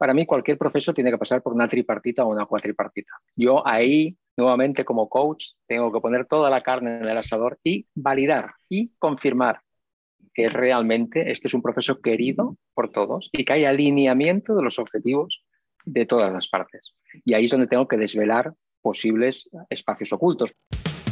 para mí cualquier proceso tiene que pasar por una tripartita o una cuatripartita. Yo ahí, nuevamente como coach, tengo que poner toda la carne en el asador y validar y confirmar que realmente este es un proceso querido por todos y que hay alineamiento de los objetivos de todas las partes. Y ahí es donde tengo que desvelar posibles espacios ocultos.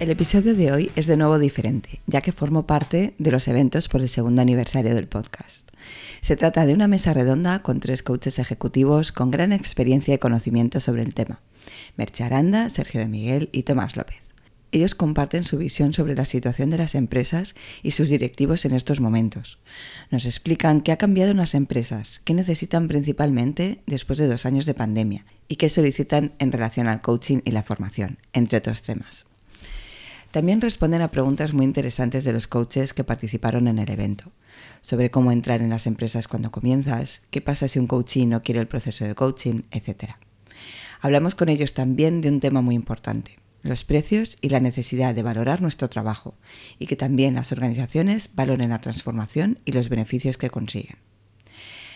El episodio de hoy es de nuevo diferente, ya que formo parte de los eventos por el segundo aniversario del podcast. Se trata de una mesa redonda con tres coaches ejecutivos con gran experiencia y conocimiento sobre el tema. Merche Aranda, Sergio de Miguel y Tomás López. Ellos comparten su visión sobre la situación de las empresas y sus directivos en estos momentos. Nos explican qué ha cambiado en las empresas, qué necesitan principalmente después de dos años de pandemia y qué solicitan en relación al coaching y la formación, entre otros temas. También responden a preguntas muy interesantes de los coaches que participaron en el evento, sobre cómo entrar en las empresas cuando comienzas, qué pasa si un coaching no quiere el proceso de coaching, etc. Hablamos con ellos también de un tema muy importante, los precios y la necesidad de valorar nuestro trabajo y que también las organizaciones valoren la transformación y los beneficios que consiguen.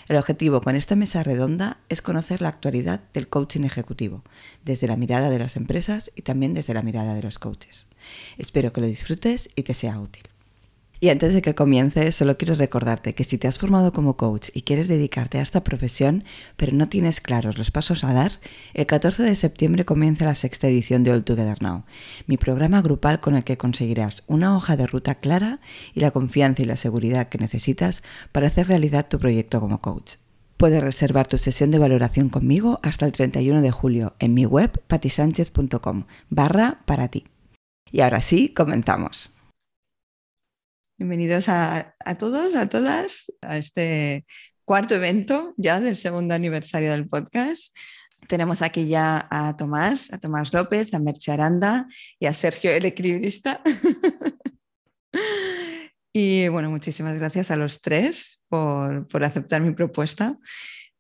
El objetivo con esta mesa redonda es conocer la actualidad del coaching ejecutivo, desde la mirada de las empresas y también desde la mirada de los coaches. Espero que lo disfrutes y te sea útil. Y antes de que comiences, solo quiero recordarte que si te has formado como coach y quieres dedicarte a esta profesión, pero no tienes claros los pasos a dar, el 14 de septiembre comienza la sexta edición de All Together Now, mi programa grupal con el que conseguirás una hoja de ruta clara y la confianza y la seguridad que necesitas para hacer realidad tu proyecto como coach. Puedes reservar tu sesión de valoración conmigo hasta el 31 de julio en mi web patisánchez.com barra para ti. Y ahora sí, comenzamos. Bienvenidos a, todos, a todas, a este cuarto evento ya del segundo aniversario del podcast. Tenemos aquí ya a Tomás, a Tomás López, a Merche Aranda y a Sergio, el equilibrista. y bueno, muchísimas gracias a los tres por, aceptar mi propuesta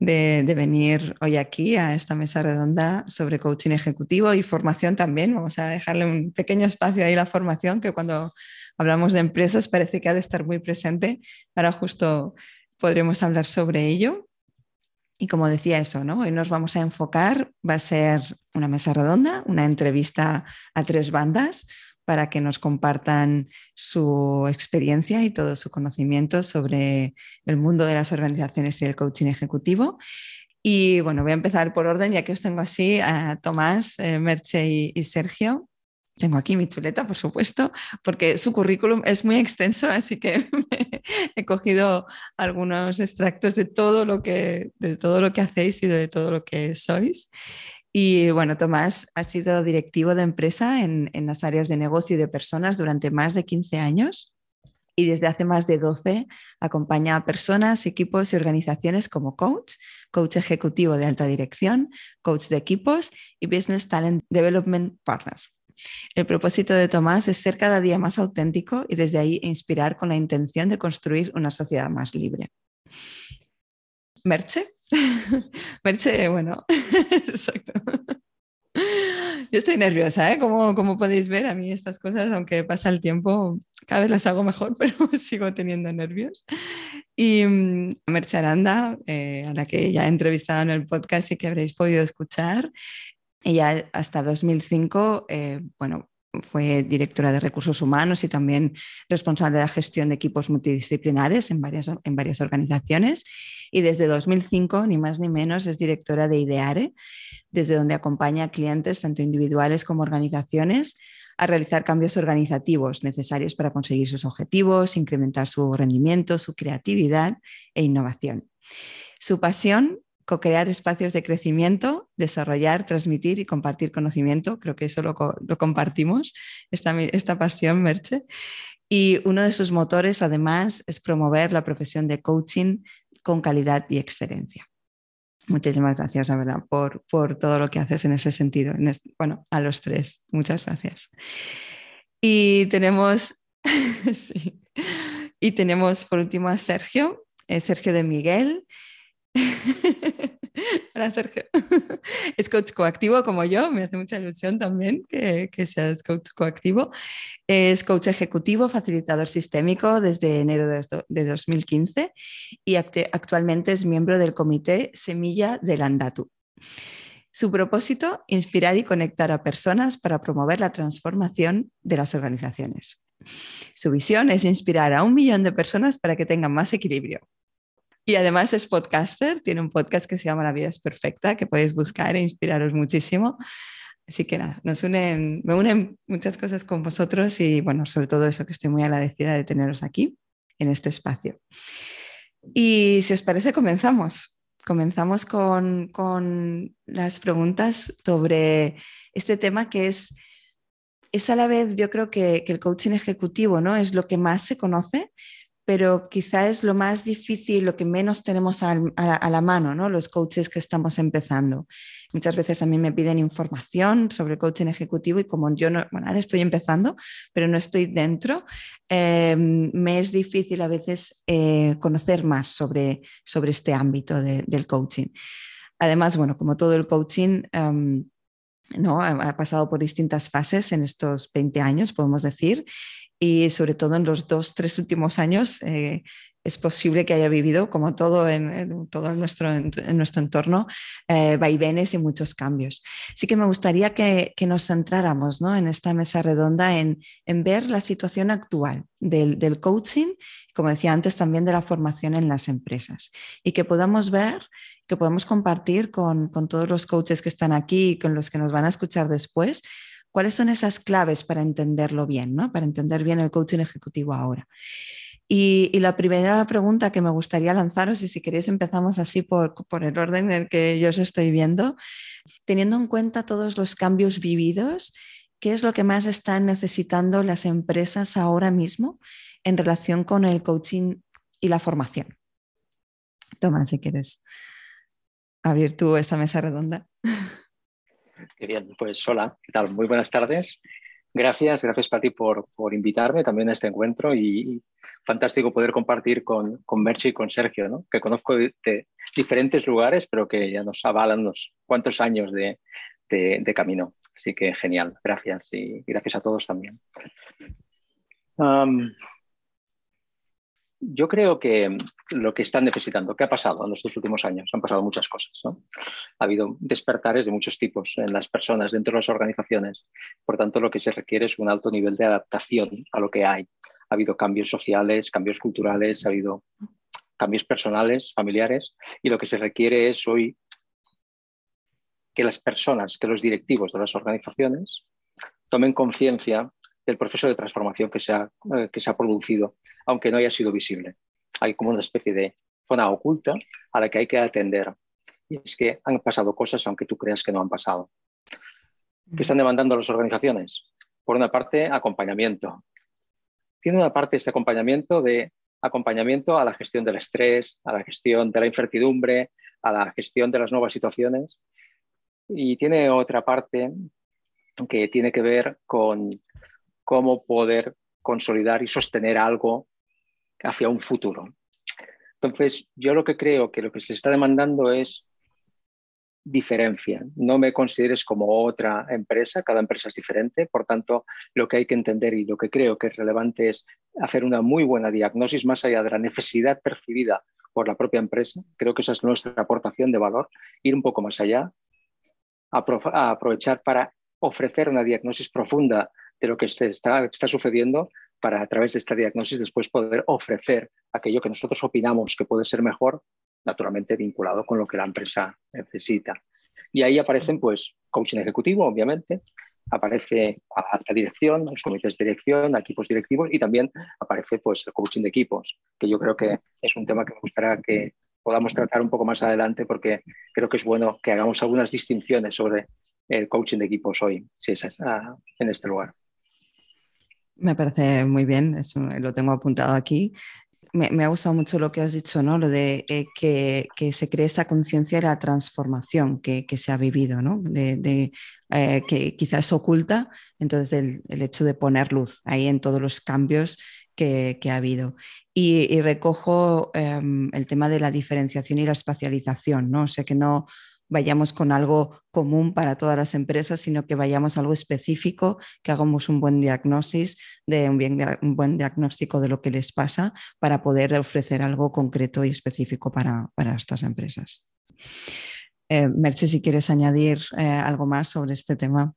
de, de, venir hoy aquí a esta mesa redonda sobre coaching ejecutivo y formación también. Vamos a dejarle un pequeño espacio ahí a la formación, que cuando hablamos de empresas, parece que ha de estar muy presente. Ahora justo podremos hablar sobre ello. Y como decía eso, ¿no? Hoy nos vamos a enfocar, va a ser una mesa redonda, una entrevista a tres bandas para que nos compartan su experiencia y todo su conocimiento sobre el mundo de las organizaciones y el coaching ejecutivo. Y bueno, voy a empezar por orden, ya que os tengo así a Tomás, eh, Merche y Sergio. Tengo aquí mi chuleta, por supuesto, porque su currículum es muy extenso, así que he cogido algunos extractos de todo lo que, de todo lo que hacéis y de todo lo que sois. Y bueno, Tomás ha sido directivo de empresa en, en las áreas de negocio y de personas durante más de 15 años y desde hace más de 12 acompaña a personas, equipos y organizaciones como coach, coach ejecutivo de alta dirección, coach de equipos y business talent development partner. El propósito de Tomás es ser cada día más auténtico y desde ahí inspirar con la intención de construir una sociedad más libre. Merche. Merche, bueno, exacto. Yo estoy nerviosa, ¿eh? Como, como, podéis ver, a mí estas cosas, aunque pasa el tiempo, cada vez las hago mejor, pero sigo teniendo nervios. Y mm, Merche Aranda, eh, a la que ya he entrevistado en el podcast y que habréis podido escuchar, ella hasta 2005, eh, bueno, fue directora de recursos humanos y también responsable de la gestión de equipos multidisciplinares en varias, en varias organizaciones. Y desde 2005, ni más ni menos, es directora de IDEARE, desde donde acompaña a clientes, tanto individuales como organizaciones, a realizar cambios organizativos necesarios para conseguir sus objetivos, incrementar su rendimiento, su creatividad e innovación. Su pasión co-crear espacios de crecimiento, desarrollar, transmitir y compartir conocimiento. Creo que eso lo, compartimos, esta, esta pasión, Merche. Y uno de sus motores, además, es promover la profesión de coaching con calidad y excelencia. Muchísimas gracias, la verdad, por, por todo lo que haces en ese sentido. bueno, a los tres, muchas gracias. Y tenemos, y tenemos por último a Sergio, eh, Sergio de Miguel, Hola Sergio. Es coach coactivo como yo, me hace mucha ilusión también que, que, seas coach coactivo. Es coach ejecutivo, facilitador sistémico desde enero de, 2015 y actualmente es miembro del comité Semilla del Andatu. Su propósito, inspirar y conectar a personas para promover la transformación de las organizaciones. Su visión es inspirar a un millón de personas para que tengan más equilibrio, y además es podcaster, tiene un podcast que se llama La vida es perfecta, que podéis buscar e inspiraros muchísimo. Así que nada, nos unen, me unen muchas cosas con vosotros y bueno, sobre todo eso que estoy muy agradecida de teneros aquí en este espacio. Y si os parece, comenzamos. Comenzamos con, las preguntas sobre este tema que es, es a la vez, yo creo que, que el coaching ejecutivo ¿no? es lo que más se conoce, pero quizá es lo más difícil, lo que menos tenemos a, la, mano, ¿no? los coaches que estamos empezando. Muchas veces a mí me piden información sobre coaching ejecutivo y como yo no, bueno, ahora estoy empezando, pero no estoy dentro, em, me es difícil a veces eh, conocer más sobre, sobre este ámbito del coaching. Además, bueno, como todo el coaching... Em, ¿no? ha pasado por distintas fases en estos 20 años, podemos decir, y sobre todo en los dos, tres últimos años eh, es posible que haya vivido, como todo en, todo nuestro, en nuestro entorno, eh, vaivenes y muchos cambios. Sí que me gustaría que, que nos centráramos ¿no? en esta mesa redonda en, en ver la situación actual del, del, coaching, como decía antes, también de la formación en las empresas y que podamos ver, que podamos compartir con, con todos los coaches que están aquí y con los que nos van a escuchar después, ¿Cuáles son esas claves para entenderlo bien, ¿no? para entender bien el coaching ejecutivo ahora? Y, la primera pregunta que me gustaría lanzaros, y si queréis empezamos así por, por, el orden en el que yo os estoy viendo, teniendo en cuenta todos los cambios vividos, ¿qué es lo que más están necesitando las empresas ahora mismo en relación con el coaching y la formación? Toma, si quieres abrir tú esta mesa redonda. Qué bien, pues hola, ¿qué tal? Muy buenas tardes. Gracias, gracias para ti por, por invitarme también a este encuentro y fantástico poder compartir con, con Mercy y con Sergio, ¿no? que conozco de, diferentes lugares, pero que ya nos avalan unos cuantos años de, de, camino. Así que genial, gracias y gracias a todos también yo creo que lo que están necesitando, ¿qué ha pasado en estos últimos años? Han pasado muchas cosas. Ha habido despertares de muchos tipos en las personas, dentro de las organizaciones. Por tanto, lo que se requiere es un alto nivel de adaptación a lo que hay. Ha habido cambios sociales, cambios culturales, ha habido cambios personales, familiares, y lo que se requiere es hoy que las personas, que los directivos de las organizaciones tomen conciencia del proceso de transformación que se ha, eh, que se ha producido, aunque no haya sido visible. Hay como una especie de zona oculta a la que hay que atender. Y es que han pasado cosas aunque tú creas que no han pasado. ¿Qué están demandando las organizaciones? Por una parte, acompañamiento. Tiene una parte este acompañamiento de acompañamiento a la gestión del estrés, a la gestión de la incertidumbre, a la gestión de las nuevas situaciones. Y tiene otra parte que tiene que ver con cómo poder consolidar y sostener algo hacia un futuro. Entonces, yo lo que creo que lo que se está demandando es diferencia. No me consideres como otra empresa, cada empresa es diferente, por tanto, lo que hay que entender y lo que creo que es relevante es hacer una muy buena diagnosis más allá de la necesidad percibida por la propia empresa. Creo que esa es nuestra aportación de valor, ir un poco más allá, aprovechar para ofrecer una diagnosis profunda de lo que está, está sucediendo para a través de esta diagnosis después poder ofrecer aquello que nosotros opinamos que puede ser mejor, naturalmente vinculado con lo que la empresa necesita. Y ahí aparecen pues coaching ejecutivo, obviamente, aparece a la dirección, a los comités de dirección, a equipos directivos y también aparece pues el coaching de equipos, que yo creo que es un tema que me gustaría que podamos tratar un poco más adelante porque creo que es bueno que hagamos algunas distinciones sobre el coaching de equipos hoy, si es en este lugar. Me parece muy bien, eso lo tengo apuntado aquí. Me, ha gustado mucho lo que has dicho, ¿no? Lo de eh, que, se cree esa conciencia de la transformación que, se ha vivido, ¿no? De, eh, que quizás oculta, entonces el, hecho de poner luz ahí en todos los cambios que, ha habido. Y, recojo em, el tema de la diferenciación y la espacialización, ¿no? O sea, que no, vayamos con algo común para todas las empresas, sino que vayamos a algo específico, que hagamos un buen diagnóstico de un, buen diagnóstico de lo que les pasa para poder ofrecer algo concreto y específico para, estas empresas. Eh, Merche, si quieres añadir eh, algo más sobre este tema.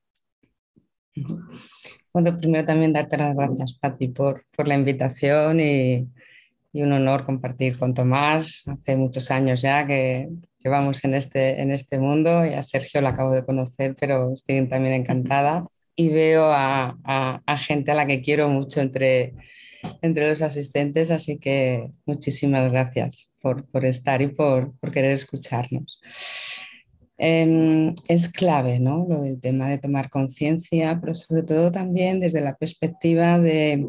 Bueno, primero también darte las gracias, Pati, por, por la invitación y, y un honor compartir con Tomás. Hace muchos años ya que llevamos en este, en este mundo y a Sergio la acabo de conocer, pero estoy también encantada y veo a, a, gente a la que quiero mucho entre, entre los asistentes, así que muchísimas gracias por, por estar y por, por querer escucharnos. Em, es clave ¿no? lo del tema de tomar conciencia, pero sobre todo también desde la perspectiva de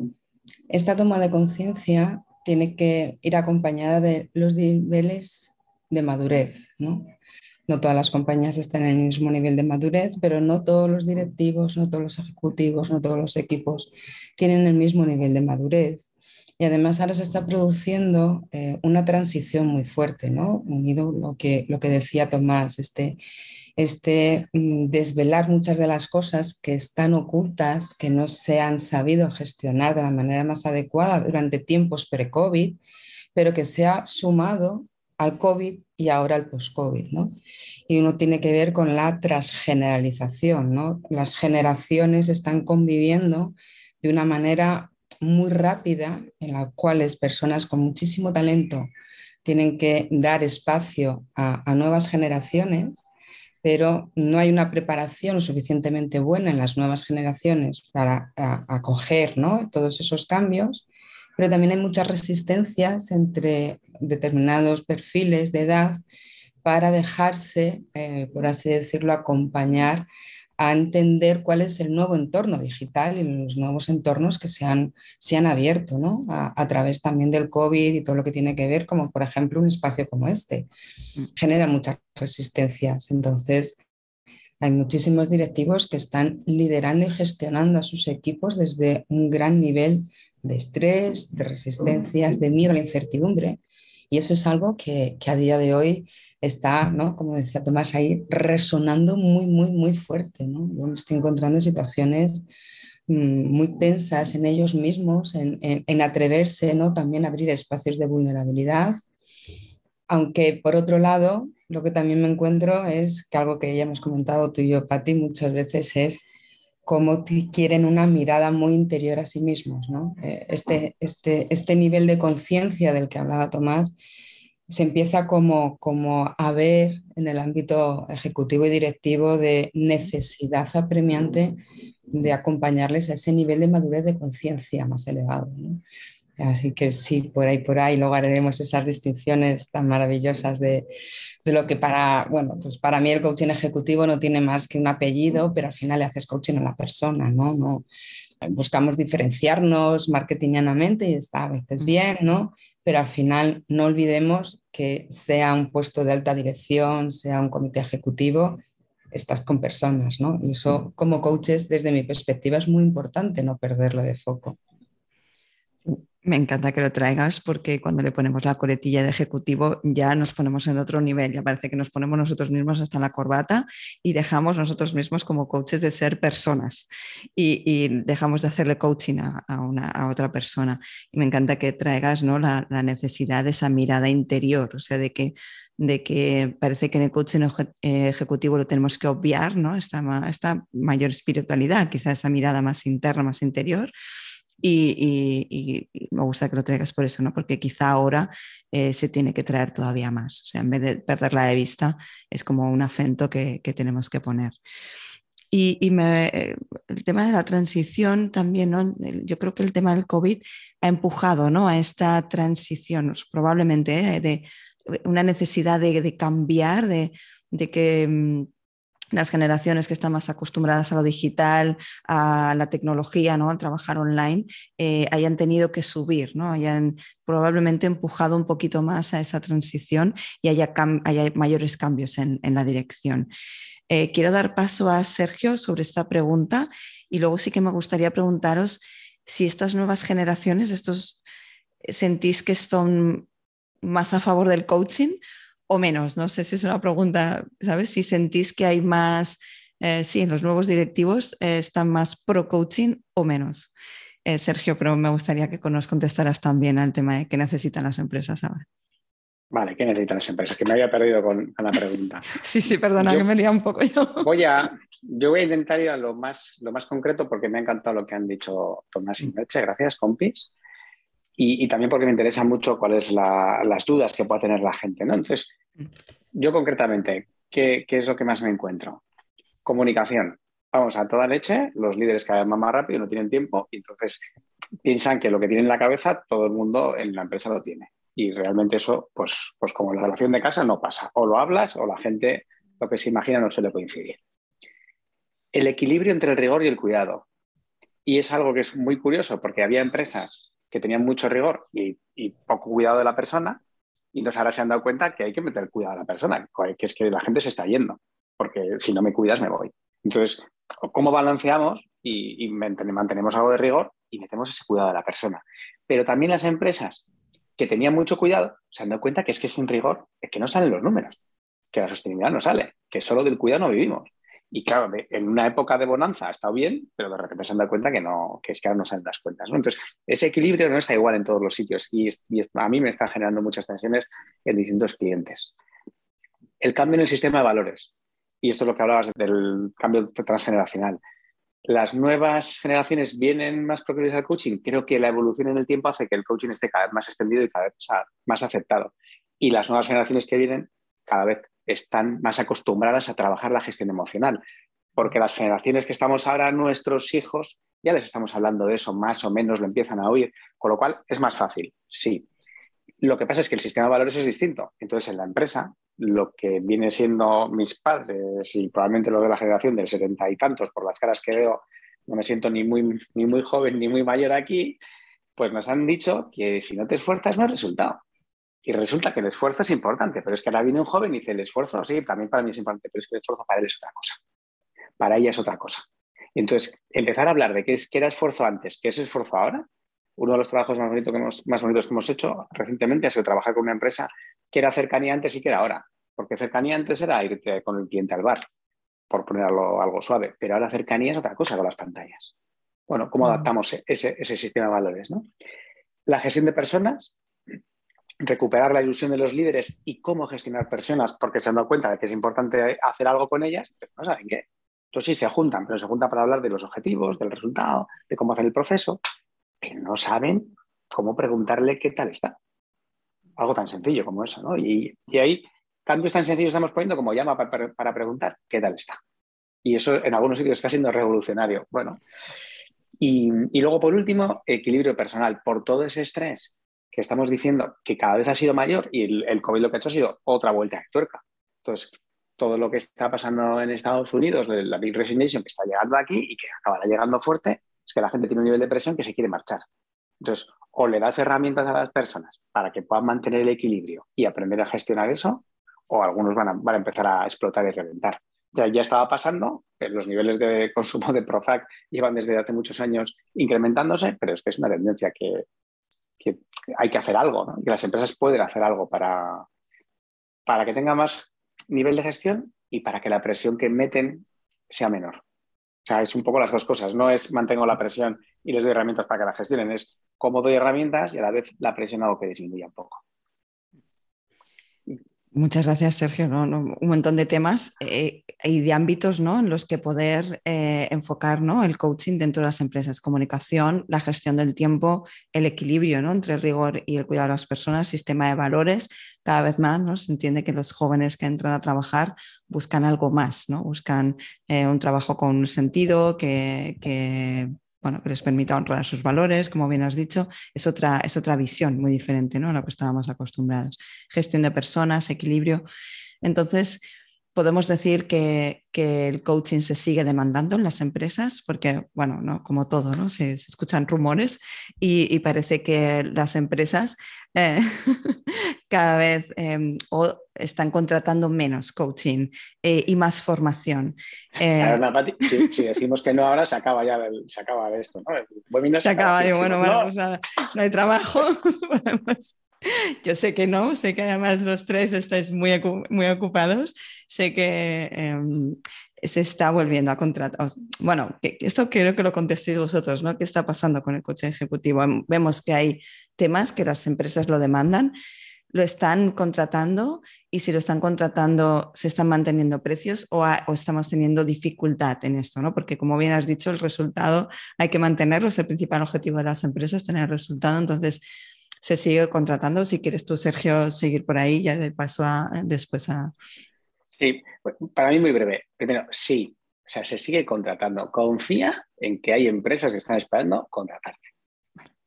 esta toma de conciencia tiene que ir acompañada de los niveles de madurez. ¿no? no todas las compañías están en el mismo nivel de madurez, pero no todos los directivos, no todos los ejecutivos, no todos los equipos tienen el mismo nivel de madurez. Y además ahora se está produciendo eh, una transición muy fuerte, ¿no? unido lo que, lo que decía Tomás, este, este mm, desvelar muchas de las cosas que están ocultas, que no se han sabido gestionar de la manera más adecuada durante tiempos pre-COVID, pero que se ha sumado al COVID y ahora al post-COVID. ¿no? Y uno tiene que ver con la transgeneralización. ¿no? Las generaciones están conviviendo de una manera muy rápida en la cual personas con muchísimo talento tienen que dar espacio a nuevas generaciones pero no hay una preparación suficientemente buena en las nuevas generaciones para acoger todos esos cambios, pero también hay muchas resistencias entre determinados perfiles de edad para dejarse, eh, por así decirlo, acompañar a entender cuál es el nuevo entorno digital y los nuevos entornos que se han, se han abierto ¿no? a, través también del COVID y todo lo que tiene que ver, como por ejemplo un espacio como este. Mm. Genera muchas resistencias. Entonces, hay muchísimos directivos que están liderando y gestionando a sus equipos desde un gran nivel de estrés, de resistencias, de miedo a la incertidumbre. Y eso es algo que, que a día de hoy está, ¿no? como decía Tomás, ahí resonando muy, muy, muy fuerte. ¿no? Yo me estoy encontrando en situaciones mm, muy tensas en ellos mismos, en, en, atreverse ¿no? también abrir espacios de vulnerabilidad. Aunque por otro lado, lo que también me encuentro es que algo que ya hemos comentado tú y yo, Patti, muchas veces es cómo quieren una mirada muy interior a sí mismos. ¿no? Eh, este, este, este nivel de conciencia del que hablaba Tomás se empieza como, como a ver en el ámbito ejecutivo y directivo de necesidad apremiante de acompañarles a ese nivel de madurez de conciencia más elevado. Así que sí, por ahí, por ahí, luego haremos esas distinciones tan maravillosas de, de, lo que para, bueno, pues para mí el coaching ejecutivo no tiene más que un apellido, pero al final le haces coaching a la persona, ¿no? no buscamos diferenciarnos marketingianamente y está a veces bien, ¿no? pero al final no olvidemos que sea un puesto de alta dirección, sea un comité ejecutivo, estás con personas, ¿no? Y eso como coaches, desde mi perspectiva, es muy importante no perderlo de foco. Me encanta que lo traigas porque cuando le ponemos la coletilla de ejecutivo ya nos ponemos en otro nivel, ya parece que nos ponemos nosotros mismos hasta la corbata y dejamos nosotros mismos como coaches de ser personas y, dejamos de hacerle coaching a, una, a otra persona. Y me encanta que traigas ¿no? la, la necesidad de esa mirada interior, o sea, de que de que parece que en el coaching ejecutivo lo tenemos que obviar, ¿no? Esta, esta mayor espiritualidad, quizá esta mirada más interna, más interior. Y, me gusta que lo traigas por eso, ¿no? Porque quizá ahora eh, se tiene que traer todavía más. O sea, en vez de perderla de vista, es como un acento que, tenemos que poner. Y, eh, el tema de la transición también, ¿no? yo creo que el tema del COVID ha empujado ¿no? a esta transición, probablemente, de una necesidad de, cambiar, de, que mm, las generaciones que están más acostumbradas a lo digital, a la tecnología, ¿no? al trabajar online, eh, hayan tenido que subir, ¿no? hayan probablemente empujado un poquito más a esa transición y haya, mayores cambios en, la dirección. Eh, quiero dar paso a Sergio sobre esta pregunta y luego sí que me gustaría preguntaros si estas nuevas generaciones, estos sentís que son más a favor del coaching o menos? No sé si es una pregunta, ¿sabes? Si sentís que hay más, eh, sí, en los nuevos directivos eh, están más pro coaching o menos. Eh, Sergio, pero me gustaría que nos contestaras también al tema de qué necesitan las empresas ahora. Vale, ¿qué necesitan las empresas? Que me había perdido con, la pregunta. sí, sí, perdona, que me lía un poco yo. Voy a, yo voy a intentar ir a lo más, lo más concreto porque me ha encantado lo que han dicho Tomás y Meche. Gracias, compis y, también porque me interesa mucho cuáles las dudas que pueda tener la gente. ¿no? Entonces, yo concretamente, ¿qué, es lo que más me encuentro? Comunicación. Vamos, a toda leche, los líderes cada vez más rápido, no tienen tiempo y entonces piensan que lo que tienen en la cabeza todo el mundo en la empresa lo tiene. Y realmente eso, pues, pues como en la relación de casa, no pasa. O lo hablas o la gente lo que se imagina no suele coincidir. El equilibrio entre el rigor y el cuidado. Y es algo que es muy curioso porque había empresas que tenían mucho rigor y, poco cuidado de la persona, y entonces ahora se han dado cuenta que hay que meter cuidado a la persona, que es que la gente se está yendo, porque si no me cuidas me voy. Entonces, ¿cómo balanceamos y, mantenemos algo de rigor y metemos ese cuidado de la persona? Pero también las empresas que tenían mucho cuidado se han dado cuenta que es que sin rigor es que no salen los números, que la sostenibilidad no sale, que solo del cuidado no vivimos. Y claro, en una época de bonanza ha estado bien, pero de repente se han dado cuenta que, no, que es que ahora no salen las cuentas. Entonces, ese equilibrio no está igual en todos los sitios y, a mí me está generando muchas tensiones en distintos clientes. El cambio en el sistema de valores, y esto es lo que hablabas del cambio transgeneracional. Las nuevas generaciones vienen más proclives al coaching. Creo que la evolución en el tiempo hace que el coaching esté cada vez más extendido y cada vez más aceptado. Y las nuevas generaciones que vienen cada vez están más acostumbradas a trabajar la gestión emocional, porque las generaciones que estamos ahora, nuestros hijos, ya les estamos hablando de eso, más o menos lo empiezan a oír, con lo cual es más fácil, sí. Lo que pasa es que el sistema de valores es distinto. Entonces, en la empresa, lo que viene siendo mis padres y probablemente lo de la generación del setenta y tantos, por las caras que veo, no me siento ni muy, ni muy joven ni muy mayor aquí, pues nos han dicho que si no te esfuerzas no hay resultado. Y resulta que el esfuerzo es importante, pero es que ahora viene un joven y dice, el esfuerzo, sí, también para mí es importante, pero es que el esfuerzo para él es otra cosa. Para ella es otra cosa. entonces, empezar a hablar de qué, es, qué era esfuerzo antes, qué es esfuerzo ahora, uno de los trabajos más, que hemos, más bonitos que hemos hecho recientemente ha sido trabajar con una empresa que era cercanía antes y que era ahora. Porque cercanía antes era irte con el cliente al bar, por ponerlo algo suave, pero ahora cercanía es otra cosa con las pantallas. Bueno, ¿cómo mm. adaptamos ese, ese sistema de valores? ¿no? La gestión de personas recuperar la ilusión de los líderes y cómo gestionar personas, porque se han dado cuenta de que es importante hacer algo con ellas, pero no saben qué. Entonces sí se juntan, pero se juntan para hablar de los objetivos, del resultado, de cómo hacer el proceso, pero no saben cómo preguntarle qué tal está. Algo tan sencillo como eso, ¿no? Y, y ahí cambios tan sencillos estamos poniendo como llama para, preguntar qué tal está. Y eso en algunos sitios está siendo revolucionario. Bueno, y, y, luego, por último, equilibrio personal. Por todo ese estrés que estamos diciendo que cada vez ha sido mayor y el, COVID lo que ha hecho ha sido otra vuelta de tuerca. Entonces, todo lo que está pasando en Estados Unidos, la Big Resignation que está llegando aquí y que acabará llegando fuerte, es que la gente tiene un nivel de presión que se quiere marchar. Entonces, o le das herramientas a las personas para que puedan mantener el equilibrio y aprender a gestionar eso, o algunos van a, van a empezar a explotar y reventar. Ya, ya, estaba pasando, los niveles de consumo de Prozac llevan desde hace muchos años incrementándose, pero es que es una tendencia que, que hay que hacer algo, que las empresas pueden hacer algo para, para que tenga más nivel de gestión y para que la presión que meten sea menor. O sea, es un poco las dos cosas. No es mantengo la presión y les doy herramientas para que la gestionen, es cómo doy herramientas y a la vez la presión hago que disminuya un poco. Muchas gracias, Sergio. un montón de temas eh, y de ámbitos ¿no? en los que poder eh, enfocar ¿no? el coaching dentro de las empresas. Comunicación, la gestión del tiempo, el equilibrio ¿no? entre el rigor y el cuidado de las personas, sistema de valores. Cada vez más ¿no? se entiende que los jóvenes que entran a trabajar buscan algo más, ¿no? buscan eh, un trabajo con sentido que, que bueno, que les permita honrar sus valores, como bien has dicho, es otra, es otra visión muy diferente ¿no? a lo que estábamos acostumbrados. Gestión de personas, equilibrio. Entonces, podemos decir que, el coaching se sigue demandando en las empresas, porque, bueno, ¿no? como todo, ¿no? Se, escuchan rumores y, parece que las empresas eh, cada vez em, están contratando menos coaching eh, y más formación. Eh, si, decimos que no ahora, se acaba ya se acaba de esto, ¿no? se, acaba, y bueno, bueno, pues no hay trabajo, Yo sé que no, sé que además los tres estáis muy, muy ocupados, sé que em, se está volviendo a contratar. Bueno, esto quiero que lo contestéis vosotros, ¿no? ¿Qué está pasando con el coche ejecutivo? Em, vemos que hay temas que las empresas lo demandan, lo están contratando y si lo están contratando, se están manteniendo precios o, o, estamos teniendo dificultad en esto, ¿no? Porque como bien has dicho, el resultado hay que mantenerlo, es el principal objetivo de las empresas, tener el resultado. Entonces, se sigue contratando. Si quieres tú, Sergio, seguir por ahí, ya de paso a, después a... Sí, para mí muy breve. Primero, sí, o sea, se sigue contratando. Confía en que hay empresas que están esperando contratarte.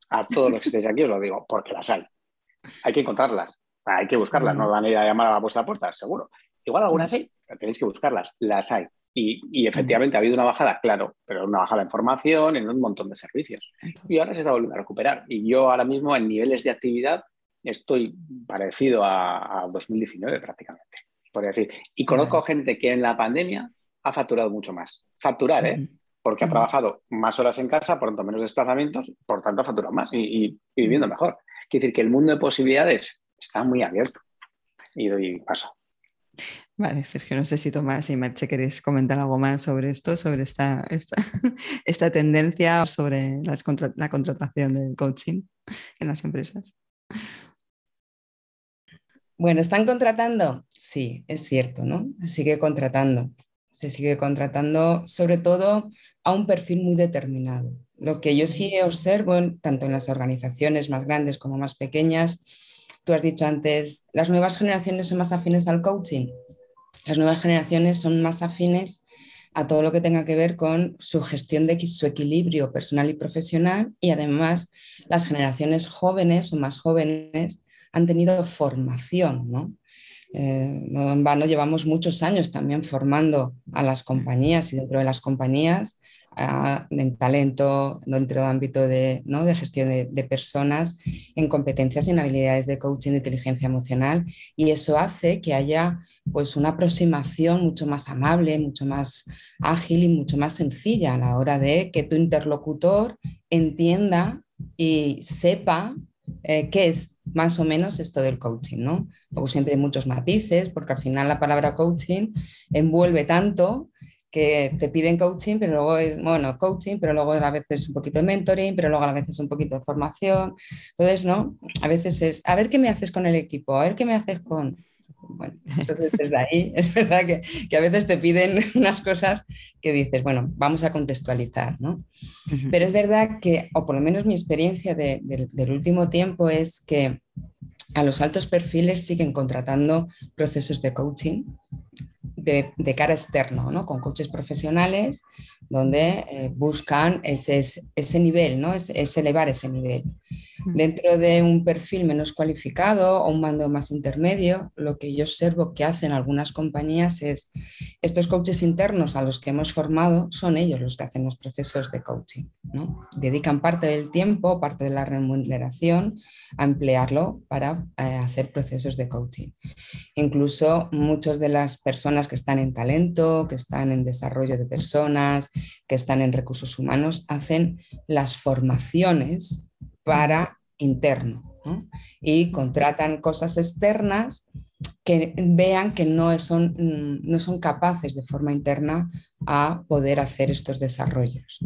A todos los que estéis aquí os lo digo, porque las hay. Hay que encontrarlas, hay que buscarlas, no van a ir a llamar a la vuestra puerta, seguro. Igual algunas sí, pero tenéis que buscarlas, las hay. Y, efectivamente ha habido una bajada, claro, pero una bajada en formación, en un montón de servicios. Y ahora se está volviendo a recuperar. Y yo ahora mismo en niveles de actividad estoy parecido a, 2019 prácticamente, por decir. Y conozco gente que en la pandemia ha facturado mucho más. Facturar, ¿eh? Porque ha trabajado más horas en casa, por tanto menos desplazamientos, por tanto ha facturado más y, viviendo mejor. Quiere decir que el mundo de posibilidades está muy abierto. Y doy paso. Vale, Sergio, no sé si Tomás y Marche queréis comentar algo más sobre esto, sobre esta, esta, esta tendencia, sobre la contratación del coaching en las empresas. Bueno, ¿están contratando? Sí, es cierto, ¿no? Se sigue contratando. Se sigue contratando sobre todo a un perfil muy determinado. Lo que yo sí observo, tanto en las organizaciones más grandes como más pequeñas, tú has dicho antes, las nuevas generaciones son más afines al coaching las nuevas generaciones son más afines a todo lo que tenga que ver con su gestión de su equilibrio personal y profesional y además las generaciones jóvenes o más jóvenes han tenido formación, ¿no? Eh, en vano llevamos muchos años también formando a las compañías y dentro de las compañías en talento, dentro del ámbito de, ¿no? de gestión de, personas, en competencias y en habilidades de coaching de inteligencia emocional. Y eso hace que haya pues, una aproximación mucho más amable, mucho más ágil y mucho más sencilla a la hora de que tu interlocutor entienda y sepa eh, qué es más o menos esto del coaching, ¿no? Porque siempre hay muchos matices, porque al final la palabra coaching envuelve tanto que te piden coaching, pero luego es, bueno, coaching, pero luego a veces un poquito de mentoring, pero luego a veces un poquito de formación. Entonces, ¿no? A veces es, a ver qué me haces con el equipo, a ver qué me haces con... Bueno, entonces desde ahí es verdad que, que, a veces te piden unas cosas que dices, bueno, vamos a contextualizar, ¿no? Pero es verdad que, o por lo menos mi experiencia del último tiempo es que a los altos perfiles siguen contratando procesos de coaching de, cara externo, ¿no? con coaches profesionales, donde eh, buscan ese, ese, nivel, ¿no? es, elevar ese nivel. Dentro de un perfil menos cualificado o un mando más intermedio, lo que yo observo que hacen algunas compañías es, estos coaches internos a los que hemos formado, son ellos los que hacen los procesos de coaching. ¿no? Dedican parte del tiempo, parte de la remuneración a emplearlo para eh, hacer procesos de coaching. Incluso muchas de las personas que están en talento, que están en desarrollo de personas, que están en recursos humanos, hacen las formaciones para interno y contratan cosas externas que vean que no son, no son capaces de forma interna a poder hacer estos desarrollos.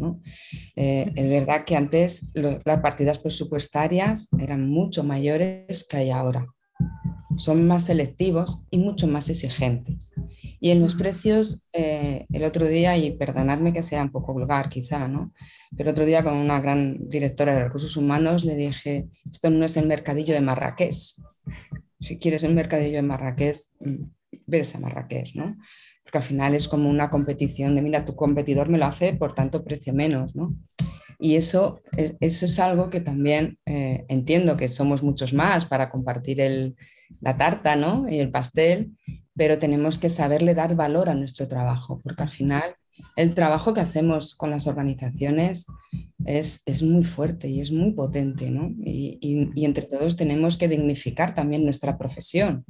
Eh, es verdad que antes las partidas presupuestarias eran mucho mayores que hay ahora. Son más selectivos y mucho más exigentes. Y en los precios, eh, el otro día, y perdonadme que sea un poco vulgar quizá, ¿no? Pero otro día con una gran directora de recursos humanos le dije, esto no es el mercadillo de Marrakech. Si quieres un mercadillo de Marrakech, mm, ves a Marrakech, ¿no? Porque al final es como una competición de, mira, tu competidor me lo hace, por tanto precio menos, ¿no? Y eso, eso es algo que también eh, entiendo que somos muchos más para compartir el, la tarta ¿no? y el pastel, pero tenemos que saberle dar valor a nuestro trabajo, porque al final el trabajo que hacemos con las organizaciones es, es muy fuerte y es muy potente, ¿no? y, y, entre todos tenemos que dignificar también nuestra profesión,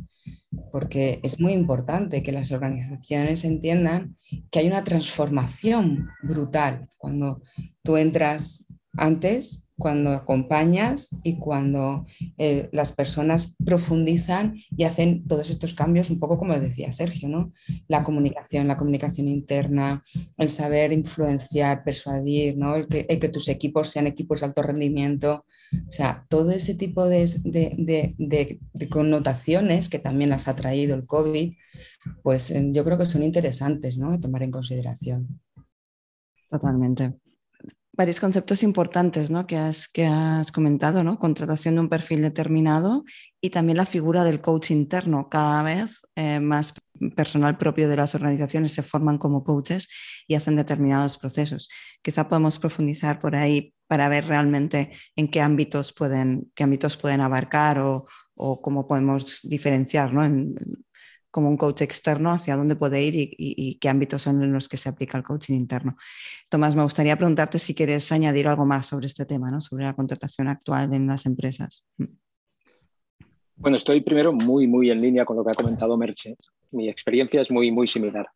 porque es muy importante que las organizaciones entiendan que hay una transformación brutal cuando tú entras antes cuando acompañas y cuando eh, las personas profundizan y hacen todos estos cambios, un poco como decía Sergio, ¿no? La comunicación, la comunicación interna, el saber influenciar, persuadir, ¿no? el, que, tus equipos sean equipos de alto rendimiento, o sea, todo ese tipo de, connotaciones que también las ha traído el COVID, pues eh, yo creo que son interesantes ¿no? de tomar en consideración. Totalmente varios conceptos importantes ¿no? que, has, que has comentado, ¿no? contratación de un perfil determinado y también la figura del coach interno. Cada vez eh, más personal propio de las organizaciones se forman como coaches y hacen determinados procesos. Quizá podemos profundizar por ahí para ver realmente en qué ámbitos pueden, qué ámbitos pueden abarcar o, o cómo podemos diferenciar ¿no? en, como un coach externo, hacia dónde puede ir y, qué ámbitos son en los que se aplica el coaching interno. Tomás, me gustaría preguntarte si quieres añadir algo más sobre este tema, ¿no? sobre la contratación actual en las empresas. Mm. Bueno, estoy primero muy, muy en línea con lo que ha comentado Merche. Mi experiencia es muy, muy similar.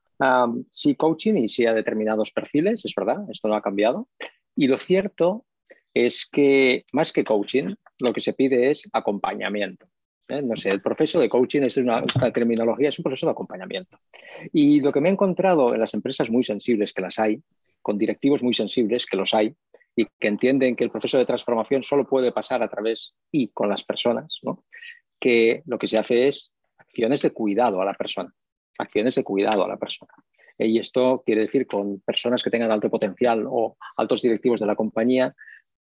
sí, coaching y sí a determinados perfiles, es verdad, esto no ha cambiado. Y lo cierto es que más que coaching, lo que se pide es acompañamiento. ¿Eh? No sé, el proceso de coaching es una, terminología, es un proceso de acompañamiento. Y lo que me he encontrado en las empresas muy sensibles, que las hay, con directivos muy sensibles, que los hay, y que entienden que el proceso de transformación solo puede pasar a través y con las personas, que lo que se hace es acciones de cuidado a la persona, acciones de cuidado a la persona. Y esto quiere decir con personas que tengan alto potencial o altos directivos de la compañía,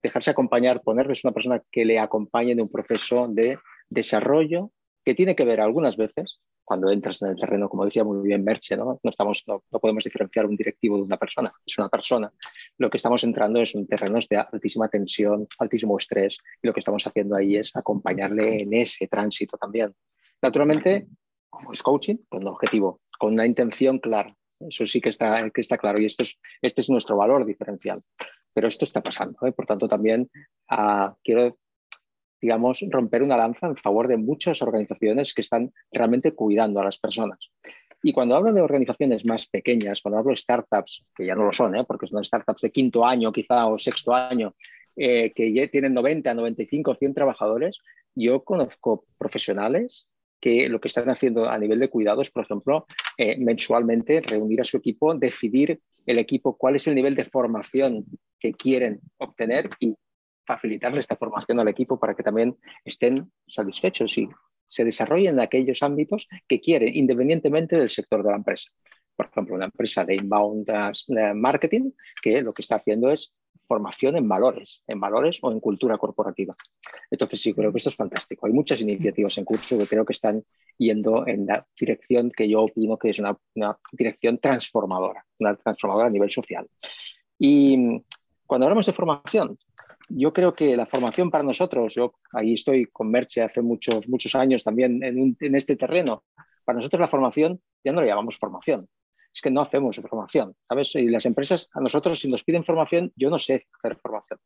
dejarse acompañar, ponerles una persona que le acompañe en un proceso de desarrollo que tiene que ver algunas veces, cuando entras en el terreno, como decía muy bien Merche, ¿no? No, estamos, no, podemos diferenciar un directivo de una persona, es una persona. Lo que estamos entrando es un terreno de altísima tensión, altísimo estrés, y lo que estamos haciendo ahí es acompañarle en ese tránsito también. Naturalmente, como es coaching, con un objetivo, con una intención clara. Eso sí que está, que está claro y esto es, este es nuestro valor diferencial. Pero esto está pasando. ¿eh? Por tanto, también uh, quiero digamos, romper una lanza en favor de muchas organizaciones que están realmente cuidando a las personas. Y cuando hablo de organizaciones más pequeñas, cuando hablo de startups, que ya no lo son, ¿eh? porque son startups de quinto año quizá o sexto año, eh, que ya tienen 90, 95, 100 trabajadores, yo conozco profesionales que lo que están haciendo a nivel de cuidados, por ejemplo, eh, mensualmente reunir a su equipo, decidir el equipo cuál es el nivel de formación que quieren obtener y facilitarle esta formación al equipo para que también estén satisfechos y se desarrollen en aquellos ámbitos que quieren, independientemente del sector de la empresa. Por ejemplo, una empresa de inbound marketing que lo que está haciendo es formación en valores, en valores o en cultura corporativa. Entonces sí, creo que esto es fantástico. Hay muchas iniciativas en curso que creo que están yendo en la dirección que yo opino que es una, una dirección transformadora, una transformadora a nivel social. Y cuando hablamos de formación, yo creo que la formación para nosotros, yo ahí estoy con Merche hace muchos, muchos años también en, en, este terreno, para nosotros la formación ya no la llamamos formación, es que no hacemos formación, ¿sabes? Y las empresas, a nosotros si nos piden formación, yo no sé hacer formación.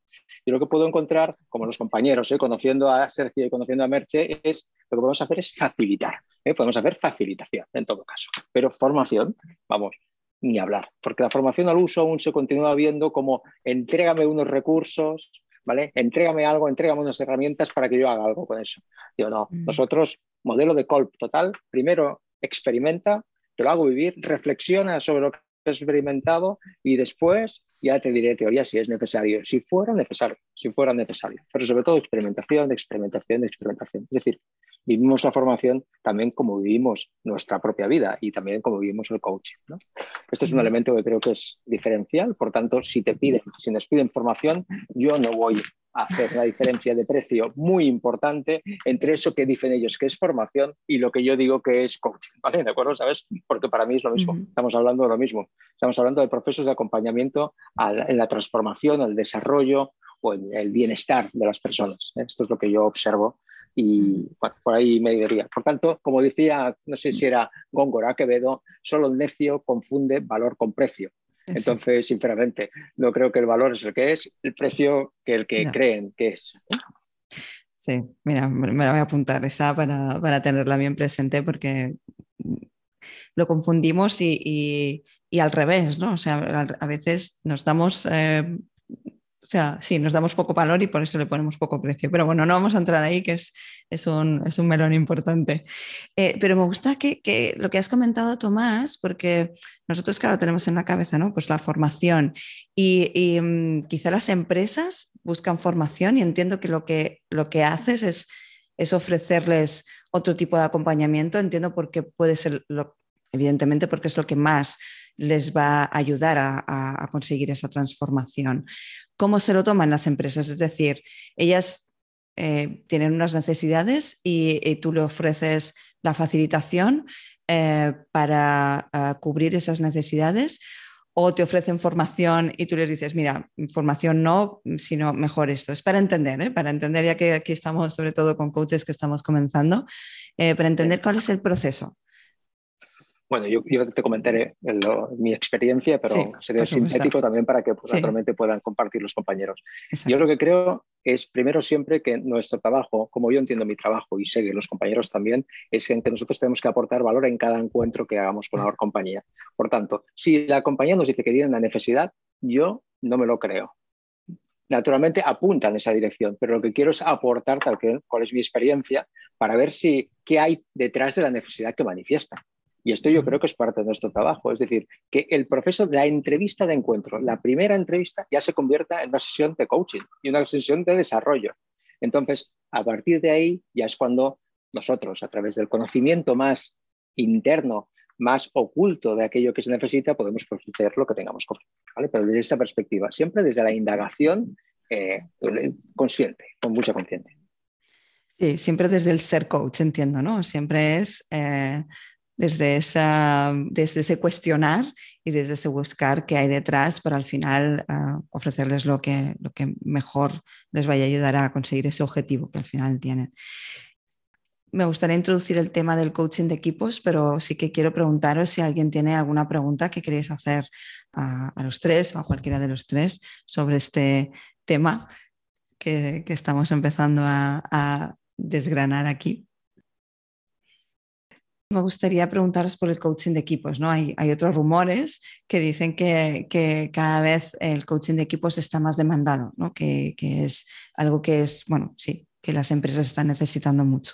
Y lo que puedo encontrar, como los compañeros, ¿eh? conociendo a Sergio y conociendo a Merche, es lo que podemos hacer es facilitar, ¿eh? podemos hacer facilitación en todo caso, pero formación, vamos, ni hablar, porque la formación al uso aún se continúa viendo como entrégame unos recursos, ¿vale? Entrégame algo, entrégame unas herramientas para que yo haga algo con eso. Digo, no, mm. nosotros, modelo de Colp total, primero experimenta, te lo hago vivir, reflexiona sobre lo que has experimentado y después ya te diré teoría si es necesario, si fuera necesario, si fuera necesario. Pero sobre todo experimentación, experimentación, experimentación. Es decir, vivimos la formación también como vivimos nuestra propia vida y también como vivimos el coaching. ¿no? Este es un elemento que creo que es diferencial, por tanto, si te piden, si nos piden formación, yo no voy a hacer una diferencia de precio muy importante entre eso que dicen ellos que es formación y lo que yo digo que es coaching, ¿vale? ¿De acuerdo? ¿Sabes? Porque para mí es lo mismo, estamos hablando de lo mismo, estamos hablando de procesos de acompañamiento en la transformación, al desarrollo o en el bienestar de las personas. ¿eh? Esto es lo que yo observo y por ahí me diría. Por tanto, como decía, no sé si era Góngora Quevedo, solo el necio confunde valor con precio. Entonces, sinceramente, no creo que el valor es el que es, el precio que el que creen que es. Sí, mira, me la voy a apuntar esa para, tenerla bien presente porque lo confundimos y, al revés, ¿no? O sea, a veces nos damos eh, o sea, sí, nos damos poco valor y por eso le ponemos poco precio. Pero bueno, no vamos a entrar ahí, que es, es, un, es un, melón importante. Eh, pero me gusta que, que, lo que has comentado, Tomás, porque nosotros, claro, tenemos en la cabeza, ¿no? Pues la formación. Y, y mm, quizá las empresas buscan formación y entiendo que lo que, lo que haces es, es ofrecerles otro tipo de acompañamiento. Entiendo por qué puede ser, lo, evidentemente, porque es lo que más les va a ayudar a, a, conseguir esa transformación cómo se lo toman las empresas. Es decir, ellas eh, tienen unas necesidades y, tú le ofreces la facilitación eh, para eh, cubrir esas necesidades o te ofrecen formación y tú les dices, mira, formación no, sino mejor esto. Es para entender, para entender, ya que aquí estamos sobre todo con coaches que estamos comenzando, para entender cuál es el proceso. Bueno, yo, te comentaré mi experiencia, pero sería sintético también para que naturalmente puedan compartir los compañeros. Yo lo que creo es, primero, siempre que nuestro trabajo, como yo entiendo mi trabajo y sé que los compañeros también, es que nosotros tenemos que aportar valor en cada encuentro que hagamos con la compañía. Por tanto, si la compañía nos dice que tiene una necesidad, yo no me lo creo. Naturalmente apunta en esa dirección, pero lo que quiero es aportar tal que, cuál es mi experiencia para ver si qué hay detrás de la necesidad que manifiesta. Y esto yo creo que es parte de nuestro trabajo. Es decir, que el proceso de la entrevista de encuentro, la primera entrevista, ya se convierta en una sesión de coaching y una sesión de desarrollo. Entonces, a partir de ahí ya es cuando nosotros, a través del conocimiento más interno, más oculto de aquello que se necesita, podemos ofrecer lo que tengamos que ofrecer. Pero desde esa perspectiva, siempre desde la indagación eh, consciente, con mucha conciencia. Sí, siempre desde el ser coach, entiendo, ¿no? Siempre es eh, desde, ese cuestionar y desde ese buscar qué hay detrás para al final ah, ofrecerles lo que, lo que mejor les vaya a ayudar a conseguir ese objetivo que al final tienen. Me gustaría introducir el tema del coaching de equipos, pero sí que quiero preguntaros si alguien tiene alguna pregunta que queréis hacer a, los tres o a cualquiera de los tres sobre este tema que, estamos empezando a desgranar aquí me gustaría preguntaros por el coaching de equipos. ¿no? Hay, otros rumores que dicen que, cada vez el coaching de equipos está más demandado, ¿no? que, es algo que es, bueno, sí, que las empresas están necesitando mucho.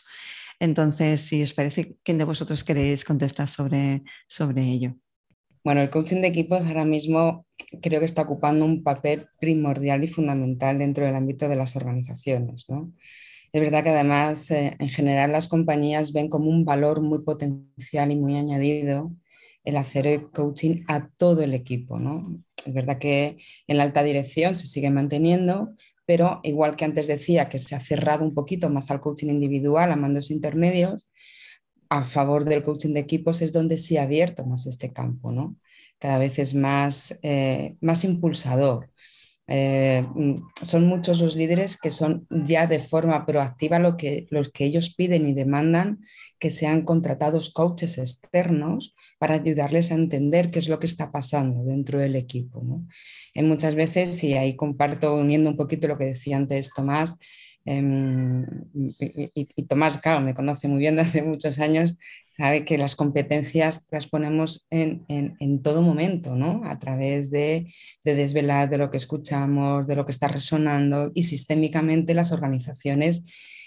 Entonces, si os parece, ¿quién de vosotros queréis contestar sobre, sobre ello? Bueno, el coaching de equipos ahora mismo creo que está ocupando un papel primordial y fundamental dentro del ámbito de las organizaciones. ¿no? Es verdad que además eh, en general las compañías ven como un valor muy potencial y muy añadido el hacer el coaching a todo el equipo. ¿no? Es verdad que en la alta dirección se sigue manteniendo, pero igual que antes decía que se ha cerrado un poquito más al coaching individual a mandos intermedios, a favor del coaching de equipos es donde se ha abierto más este campo. ¿no? Cada vez es más, eh, más impulsador eh, mm, son muchos los líderes que son ya de forma proactiva lo que, los que ellos piden y demandan que sean contratados coaches externos para ayudarles a entender qué es lo que está pasando dentro del equipo. En muchas veces, y ahí comparto uniendo un poquito lo que decía antes Tomás, em, y, Tomás, claro, me conoce muy bien desde hace muchos años, sabe que las competencias las ponemos en, todo momento, ¿no? A través de, desvelar de lo que escuchamos, de lo que está resonando y sistémicamente las organizaciones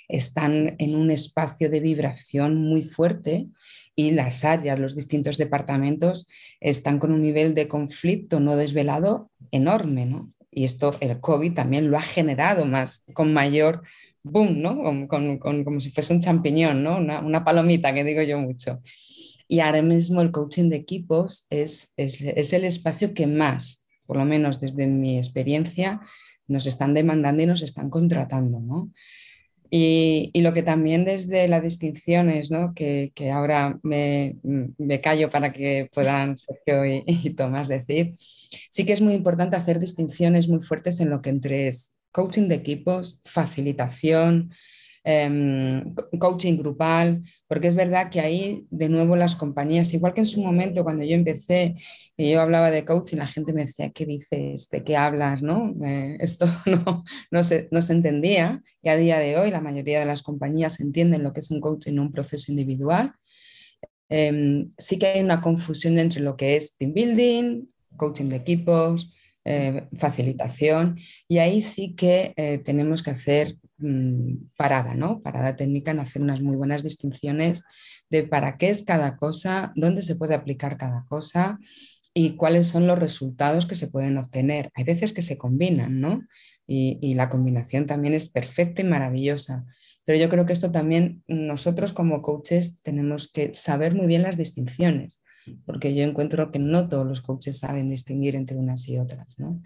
están en un espacio de vibración muy fuerte y las áreas, los distintos departamentos están con un nivel de conflicto no desvelado enorme, ¿no? Y esto el COVID también lo ha generado más, con mayor boom, ¿no? como si fuese un champiñón, ¿no? Una, palomita que digo yo mucho. Y ahora mismo el coaching de equipos es, es, el espacio que más, por lo menos desde mi experiencia, nos están demandando y nos están contratando, ¿no? Y, lo que también desde las distinciones, ¿no? que, ahora me, callo para que puedan Sergio y, y, Tomás decir, sí que es muy importante hacer distinciones muy fuertes en lo que entre es coaching de equipos, facilitación, Em, coaching grupal, porque es verdad que ahí de nuevo las compañías, igual que en su momento cuando yo empecé y yo hablaba de coaching, la gente me decía, ¿qué dices? ¿De qué hablas? ¿no? Eh, esto no, no, se, no se entendía y a día de hoy la mayoría de las compañías entienden lo que es un coaching, un proceso individual. Em, sí que hay una confusión entre lo que es team building, coaching de equipos, eh, facilitación y ahí sí que eh, tenemos que hacer mm, parada, ¿no? Parada técnica en hacer unas muy buenas distinciones de para qué es cada cosa, dónde se puede aplicar cada cosa y cuáles son los resultados que se pueden obtener. Hay veces que se combinan, ¿no? Y, la combinación también es perfecta y maravillosa. Pero yo creo que esto también nosotros como coaches tenemos que saber muy bien las distinciones porque yo encuentro que no todos los coaches saben distinguir entre unas y otras. ¿no?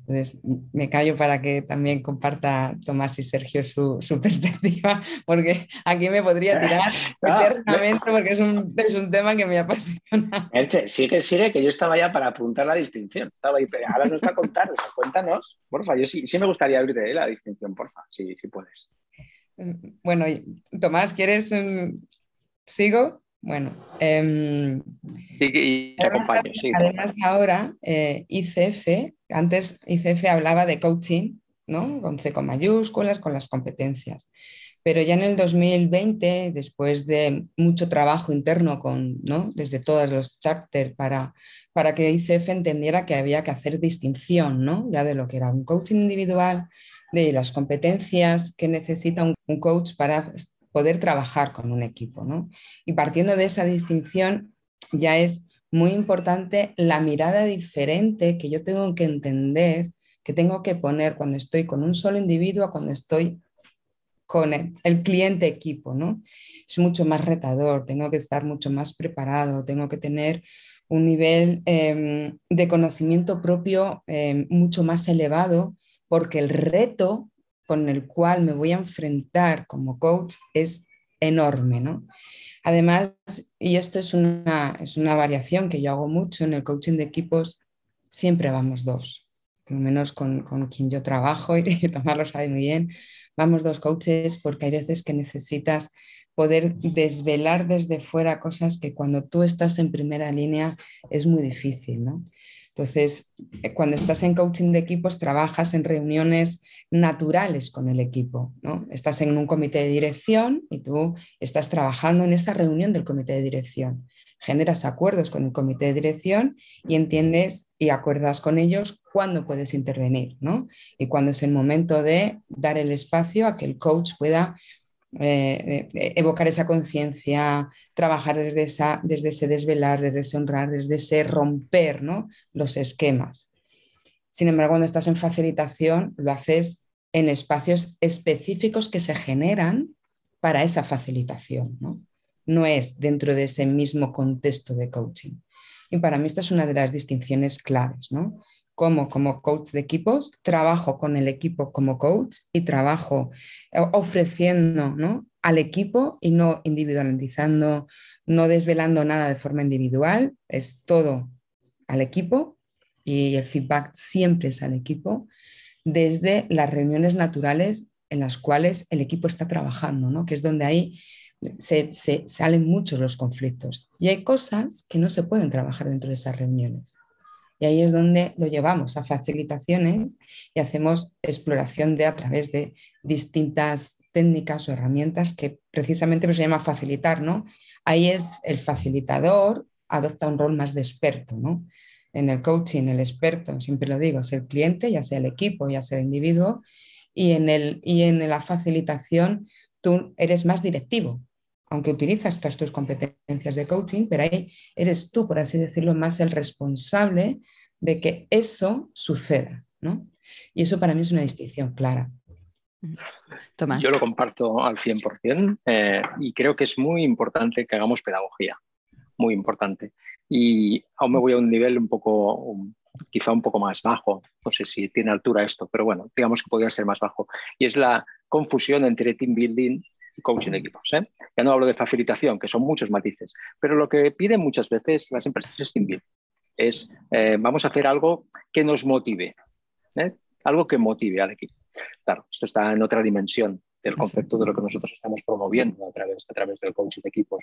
Entonces, me callo para que también comparta Tomás y Sergio su, su perspectiva, porque aquí me podría tirar eternamente porque es un, es un, tema que me apasiona. Elche, sigue, sigue, que yo estaba ya para apuntar la distinción. Estaba ahí, ahora nos va a contar, cuéntanos, porfa. Yo sí, sí me gustaría abrirte la distinción, porfa, si, si puedes. Bueno, Tomás, ¿quieres? Mm, ¿Sigo? Bueno, em, sí, además, ahora eh, ICF, antes ICF hablaba de coaching, ¿no? Con C con mayúsculas, con las competencias. Pero ya en el 2020, después de mucho trabajo interno con, ¿no? desde todos los chapters para, para que ICF entendiera que había que hacer distinción ¿no? ya de lo que era un coaching individual, de las competencias que necesita un coach para poder trabajar con un equipo. ¿no? Y partiendo de esa distinción, ya es muy importante la mirada diferente que yo tengo que entender, que tengo que poner cuando estoy con un solo individuo, cuando estoy con el, cliente equipo. ¿no? Es mucho más retador, tengo que estar mucho más preparado, tengo que tener un nivel em, de conocimiento propio em, mucho más elevado, porque el reto con el cual me voy a enfrentar como coach es enorme, ¿no? Además, y esto es una, es una variación que yo hago mucho en el coaching de equipos, siempre vamos dos, por lo menos con, con quien yo trabajo y, Tomás lo sabe muy bien, vamos dos coaches porque hay veces que necesitas poder desvelar desde fuera cosas que cuando tú estás en primera línea es muy difícil, ¿no? Entonces, eh, cuando estás en coaching de equipos, trabajas en reuniones naturales con el equipo. ¿no? Estás en un comité de dirección y tú estás trabajando en esa reunión del comité de dirección. Generas acuerdos con el comité de dirección y entiendes y acuerdas con ellos cuándo puedes intervenir ¿no? y cuándo es el momento de dar el espacio a que el coach pueda eh, eh, evocar esa conciencia, trabajar desde, esa, desde ese desvelar, desde ese honrar, desde ese romper ¿no? los esquemas. Sin embargo, cuando estás en facilitación, lo haces en espacios específicos que se generan para esa facilitación. ¿no? no es dentro de ese mismo contexto de coaching. Y para mí esta es una de las distinciones claves. ¿no? Como, como coach de equipos, trabajo con el equipo como coach y trabajo eh, ofreciendo ¿no? al equipo y no individualizando, no desvelando nada de forma individual, es todo al equipo y el feedback siempre es al equipo desde las reuniones naturales en las cuales el equipo está trabajando, ¿no? que es donde ahí se, se, salen muchos los conflictos. Y hay cosas que no se pueden trabajar dentro de esas reuniones. Y ahí es donde lo llevamos a facilitaciones y hacemos exploración de a través de distintas técnicas o herramientas que precisamente se llama facilitar, ¿no? Ahí es el facilitador adopta un rol más de experto, ¿no? En el coaching, el experto, siempre lo digo, es el cliente, ya sea el equipo, ya sea el individuo, y en, el, y en la facilitación tú eres más directivo, aunque utilizas todas tus competencias de coaching, pero ahí eres tú, por así decirlo, más el responsable de que eso suceda. ¿no? Y eso para mí es una distinción clara. Tomás. Yo lo comparto al 100% eh, y creo que es muy importante que hagamos pedagogía, muy importante. Y aún me voy a un nivel un poco, quizá un poco más bajo, no sé si tiene altura esto, pero bueno, digamos que podría ser más bajo. Y es la confusión entre team building coaching de equipos. ¿eh? Ya no hablo de facilitación, que son muchos matices, pero lo que piden muchas veces las empresas es team building. Es eh, vamos a hacer algo que nos motive, ¿eh? algo que motive al equipo. Claro, esto está en otra dimensión del concepto de lo que nosotros estamos promoviendo a través, a través del coaching de equipos.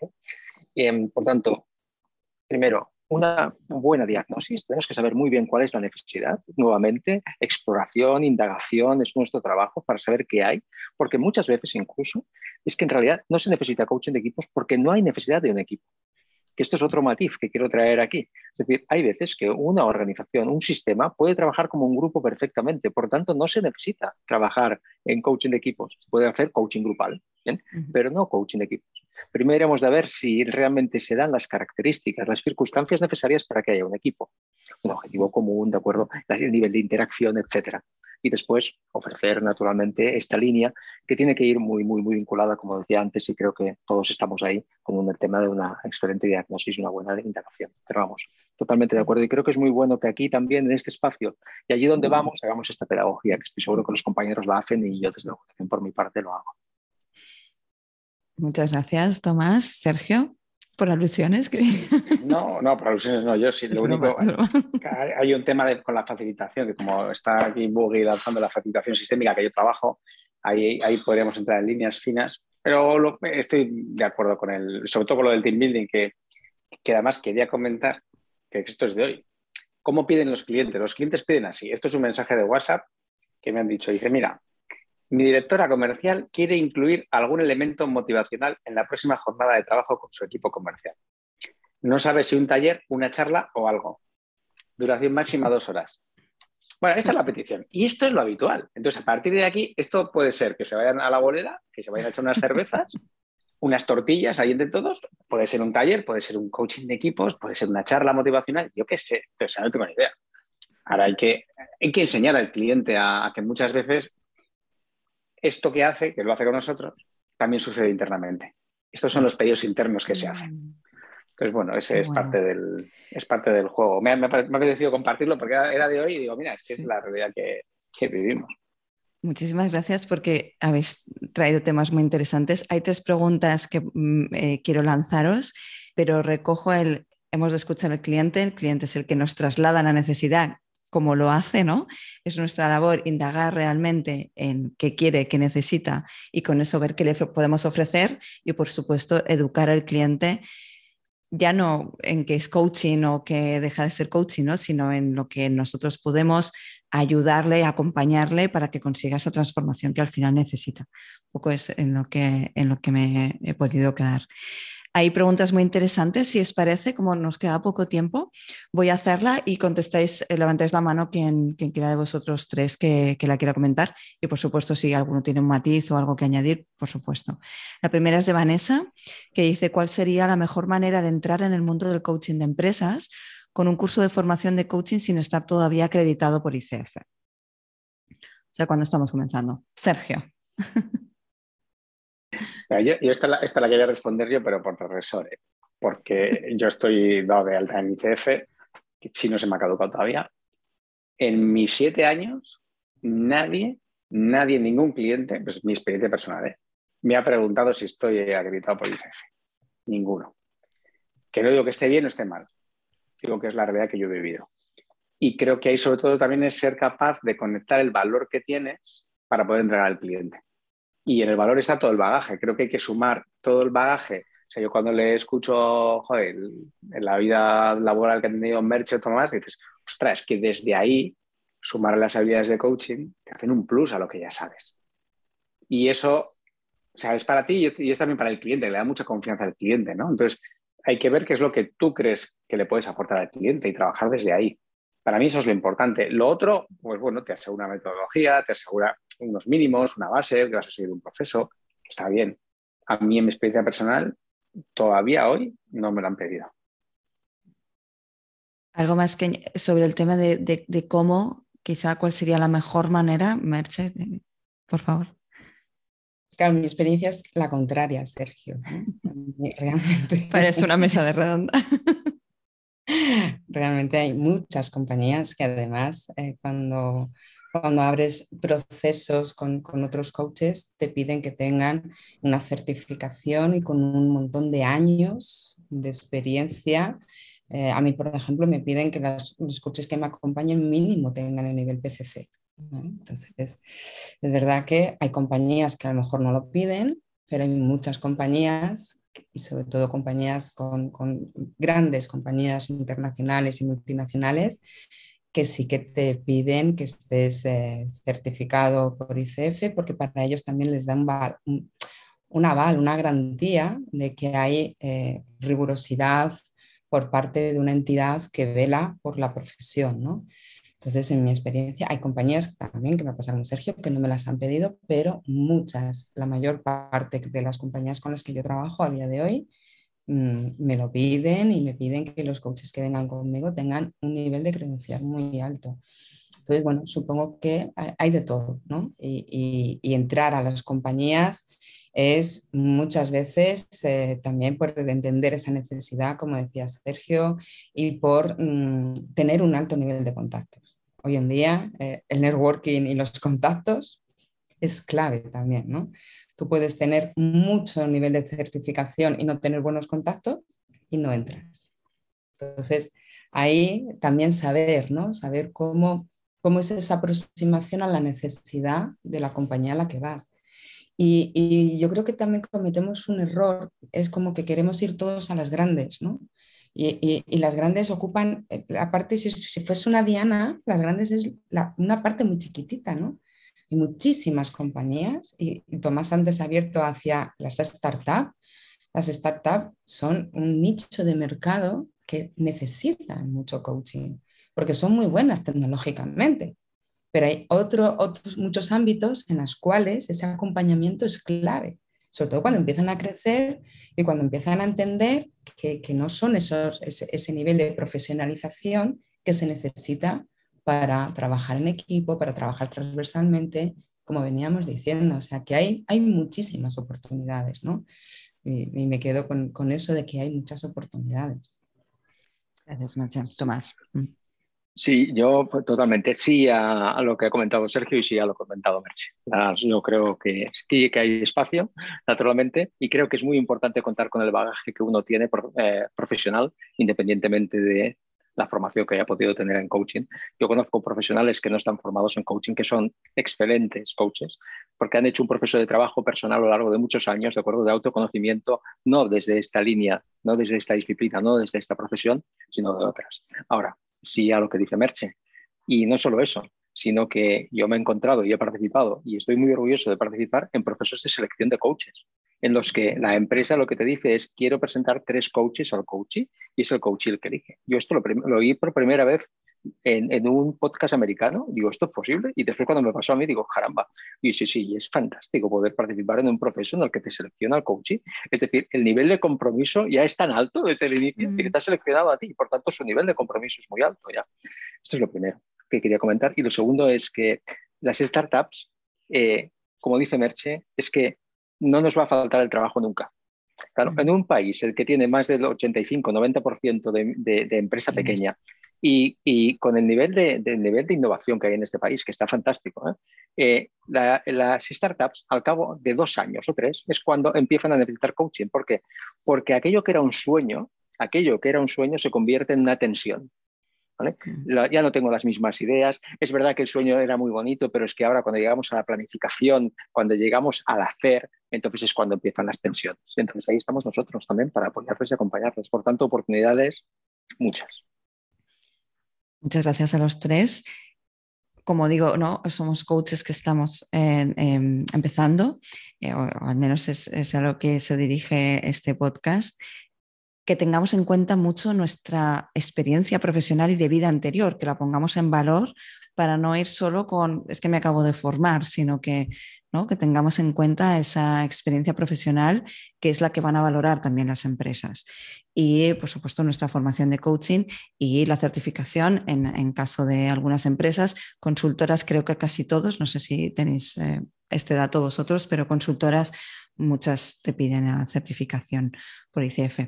Em, por tanto, primero, una buena diagnosis, tenemos que saber muy bien cuál es la necesidad. Nuevamente, exploración, indagación es nuestro trabajo para saber qué hay, porque muchas veces incluso es que en realidad no se necesita coaching de equipos porque no hay necesidad de un equipo que esto es otro matiz que quiero traer aquí. Es decir, hay veces que una organización, un sistema puede trabajar como un grupo perfectamente, por tanto no se necesita trabajar en coaching de equipos, se puede hacer coaching grupal, pero no coaching de equipos. Primero hemos de ver si realmente se dan las características, las circunstancias necesarias para que haya un equipo, un objetivo común, de acuerdo, el nivel de interacción, etcétera y después ofrecer naturalmente esta línea que tiene que ir muy, muy, muy vinculada, como decía antes, y creo que todos estamos ahí con el tema de una excelente diagnosis una buena indagación. Pero vamos, totalmente de acuerdo y creo que es muy bueno que aquí también en este espacio y allí donde vamos hagamos esta pedagogía, que estoy seguro que los compañeros la hacen y yo desde luego también por mi parte lo hago. Muchas gracias, Tomás. Sergio por alusiones. No, no, por alusiones no. Yo sí, lo único. Hay, un tema con la facilitación, que como está aquí Buggy lanzando la facilitación sistémica que yo trabajo, ahí, ahí podríamos entrar en líneas finas. Pero estoy de acuerdo con él, sobre todo con lo del team building, que, que además quería comentar, que esto es de hoy. ¿Cómo piden los clientes? Los clientes piden así. Esto es un mensaje de WhatsApp que me han dicho. Dice, mira, mi directora comercial quiere incluir algún elemento motivacional en la próxima jornada de trabajo con su equipo comercial. No sabe si un taller, una charla o algo. Duración máxima dos horas. Bueno, esta es la petición. Y esto es lo habitual. Entonces, a partir de aquí, esto puede ser que se vayan a la bolera, que se vayan a echar unas cervezas, unas tortillas ahí entre todos. Puede ser un taller, puede ser un coaching de equipos, puede ser una charla motivacional. Yo qué sé, o sea, no tengo ni idea. Ahora hay que, hay que enseñar al cliente a que muchas veces esto que hace, que lo hace con nosotros, también sucede internamente. Estos son los pedidos internos que se hacen. Mm. Entonces, bueno, ese es, Parte del, es parte del juego. Me, me, ha apetecido compartirlo porque era de hoy y digo, mira, es que es la realidad que, vivimos. Muchísimas gracias porque habéis traído temas muy interesantes. Hay tres preguntas que mm, eh, quiero lanzaros, pero recojo el, hemos de escuchar al cliente, el cliente es el que nos traslada la necesidad como lo hace, ¿no? Es nuestra labor indagar realmente en qué quiere, qué necesita y con eso ver qué le podemos ofrecer y, por supuesto, educar al cliente ya no en que es coaching o que deja de ser coaching, ¿no? sino en lo que nosotros podemos ayudarle, acompañarle para que consiga esa transformación que al final necesita. Un poco es en lo que, en lo que me he podido quedar. Hay preguntas muy interesantes, si os parece, como nos queda poco tiempo, voy a hacerla y contestáis, eh, levantáis la mano quien, quiera de vosotros tres que, la quiera comentar. Y por supuesto, si alguno tiene un matiz o algo que añadir, por supuesto. La primera es de Vanessa, que dice, ¿cuál sería la mejor manera de entrar en el mundo del coaching de empresas con un curso de formación de coaching sin estar todavía acreditado por ICF? O sea, cuando estamos comenzando. Sergio. Yo, esta, la, esta, la, quería responder yo, pero por profesor, ¿eh? porque yo estoy dado de alta en ICF, que si no se me ha caducado todavía. En mis siete años, nadie, nadie, ningún cliente, pues mi experiencia personal, ¿eh? me ha preguntado si estoy acreditado por ICF. Ninguno. Que no digo que esté bien o esté mal, digo que es la realidad que yo he vivido. Y creo que ahí sobre todo también es ser capaz de conectar el valor que tienes para poder entregar al cliente y en el valor está todo el bagaje. Creo que hay que sumar todo el bagaje. O sea, yo cuando le escucho, joder, en la vida laboral que ha tenido Merche o Tomás, dices, ostras, es que desde ahí sumar las habilidades de coaching te hacen un plus a lo que ya sabes. Y eso, o sea, es para ti y es también para el cliente, le da mucha confianza al cliente, ¿no? Entonces, hay que ver qué es lo que tú crees que le puedes aportar al cliente y trabajar desde ahí. Para mí eso es lo importante. Lo otro, pues bueno, te asegura metodología, te asegura unos mínimos, una base, que vas a seguir un proceso, está bien. A mí, en mi experiencia personal, todavía hoy no me lo han pedido. Algo más que sobre el tema de, cómo, quizá cuál sería la mejor manera, Merche, por favor. Claro, mi experiencia es la contraria, Sergio. Realmente. Parece una mesa de redonda. Realmente hay muchas compañías que además eh, cuando, cuando abres procesos con, con, otros coaches te piden que tengan una certificación y con un montón de años de experiencia. Eh, a mí, por ejemplo, me piden que los coaches que me acompañen mínimo tengan el nivel PCC. Entonces, es verdad que hay compañías que a lo mejor no lo piden, pero hay muchas compañías y sobre todo compañías con, grandes compañías internacionales y multinacionales que sí que te piden que estés eh, certificado por ICF porque para ellos también les dan un, aval, una garantía de que hay eh, rigurosidad por parte de una entidad que vela por la profesión. ¿no? Entonces, en mi experiencia, hay compañías también que me pasaron, Sergio, que no me las han pedido, pero muchas, la mayor parte de las compañías con las que yo trabajo a día de hoy, mm, me lo piden y me piden que los coaches que vengan conmigo tengan un nivel de credencial muy alto. Entonces, bueno, supongo que hay de todo, ¿no? Y, entrar a las compañías es muchas veces eh, también por entender esa necesidad, como decía Sergio, y por mm, tener un alto nivel de contactos hoy en día eh, el networking y los contactos es clave también, ¿no? Tú puedes tener mucho nivel de certificación y no tener buenos contactos y no entras. Entonces, ahí también saber, ¿no? Saber cómo, cómo es esa aproximación a la necesidad de la compañía a la que vas. Y, y, yo creo que también cometemos un error, es como que queremos ir todos a las grandes, ¿no? Y, las grandes ocupan, eh, aparte, si, si fuese una diana, las grandes es una parte muy chiquitita, ¿no? Hay muchísimas compañías y, Tomás antes abierto hacia las startups. Las startups son un nicho de mercado que necesitan mucho coaching porque son muy buenas tecnológicamente, pero hay otro, otros muchos ámbitos en los cuales ese acompañamiento es clave sobre todo cuando empiezan a crecer y cuando empiezan a entender que, no son esos, ese, nivel de profesionalización que se necesita para trabajar en equipo, para trabajar transversalmente, como veníamos diciendo. O sea, que hay, hay muchísimas oportunidades, ¿no? Y, me quedo con, con, eso de que hay muchas oportunidades. Gracias, Marcia. Tomás. Mm. Sí, yo pues, totalmente sí a, lo que ha comentado Sergio y sí a lo que ha comentado Merche. yo creo que, que hay espacio, naturalmente, y creo que es muy importante contar con el bagaje que uno tiene eh, profesional, independientemente de la formación que haya podido tener en coaching. Yo conozco profesionales que no están formados en coaching, que son excelentes coaches, porque han hecho un proceso de trabajo personal a lo largo de muchos años, de acuerdo, de autoconocimiento, no desde esta línea, no desde esta disciplina, no desde esta profesión, sino de otras. Ahora, sí a lo que dice Merche. Y no solo eso, sino que yo me he encontrado y he participado y estoy muy orgulloso de participar en procesos de selección de coaches, en los que la empresa lo que te dice es quiero presentar tres coaches al coach y es el coach el que elige. Yo esto lo, lo oí por primera vez en, un podcast americano, digo, ¿esto es posible? Y después cuando me pasó a mí, digo, caramba, y sí, sí, es fantástico poder participar en un proceso en el que te selecciona el coach. Es decir, el nivel de compromiso ya es tan alto desde el inicio que te ha seleccionado a ti, y por tanto su nivel de compromiso es muy alto ya. Esto es lo primero que quería comentar. Y lo segundo es que las startups, eh, como dice Merche, es que no nos va a faltar el trabajo nunca. Claro, en un país el que tiene más del 85-90% de, de, empresa pequeña y, con el nivel de, nivel de innovación que hay en este país, que está fantástico, ¿eh? Eh, las startups al cabo de dos años o tres es cuando empiezan a necesitar coaching. ¿Por qué? Porque aquello que era un sueño, aquello que era un sueño se convierte en una tensión. Mm. ya no tengo las mismas ideas. Es verdad que el sueño era muy bonito, pero es que ahora cuando llegamos a la planificación, cuando llegamos al hacer, entonces es cuando empiezan las tensiones. Entonces ahí estamos nosotros también para apoyarles y acompañarles. Por tanto, oportunidades muchas. Muchas gracias a los tres. Como digo, no somos coaches que estamos em, empezando, eh, o, al menos es, a lo que se dirige este podcast, que tengamos en cuenta mucho nuestra experiencia profesional y de vida anterior, que la pongamos en valor para no ir solo con, es que me acabo de formar, sino que que tengamos en cuenta esa experiencia profesional que es la que van a valorar también las empresas. Y, por supuesto, nuestra formación de coaching y la certificación en, caso de algunas empresas, consultoras, creo que casi todos, no sé si tenéis eh, este dato vosotros, pero consultoras muchas te piden la certificación por ICF.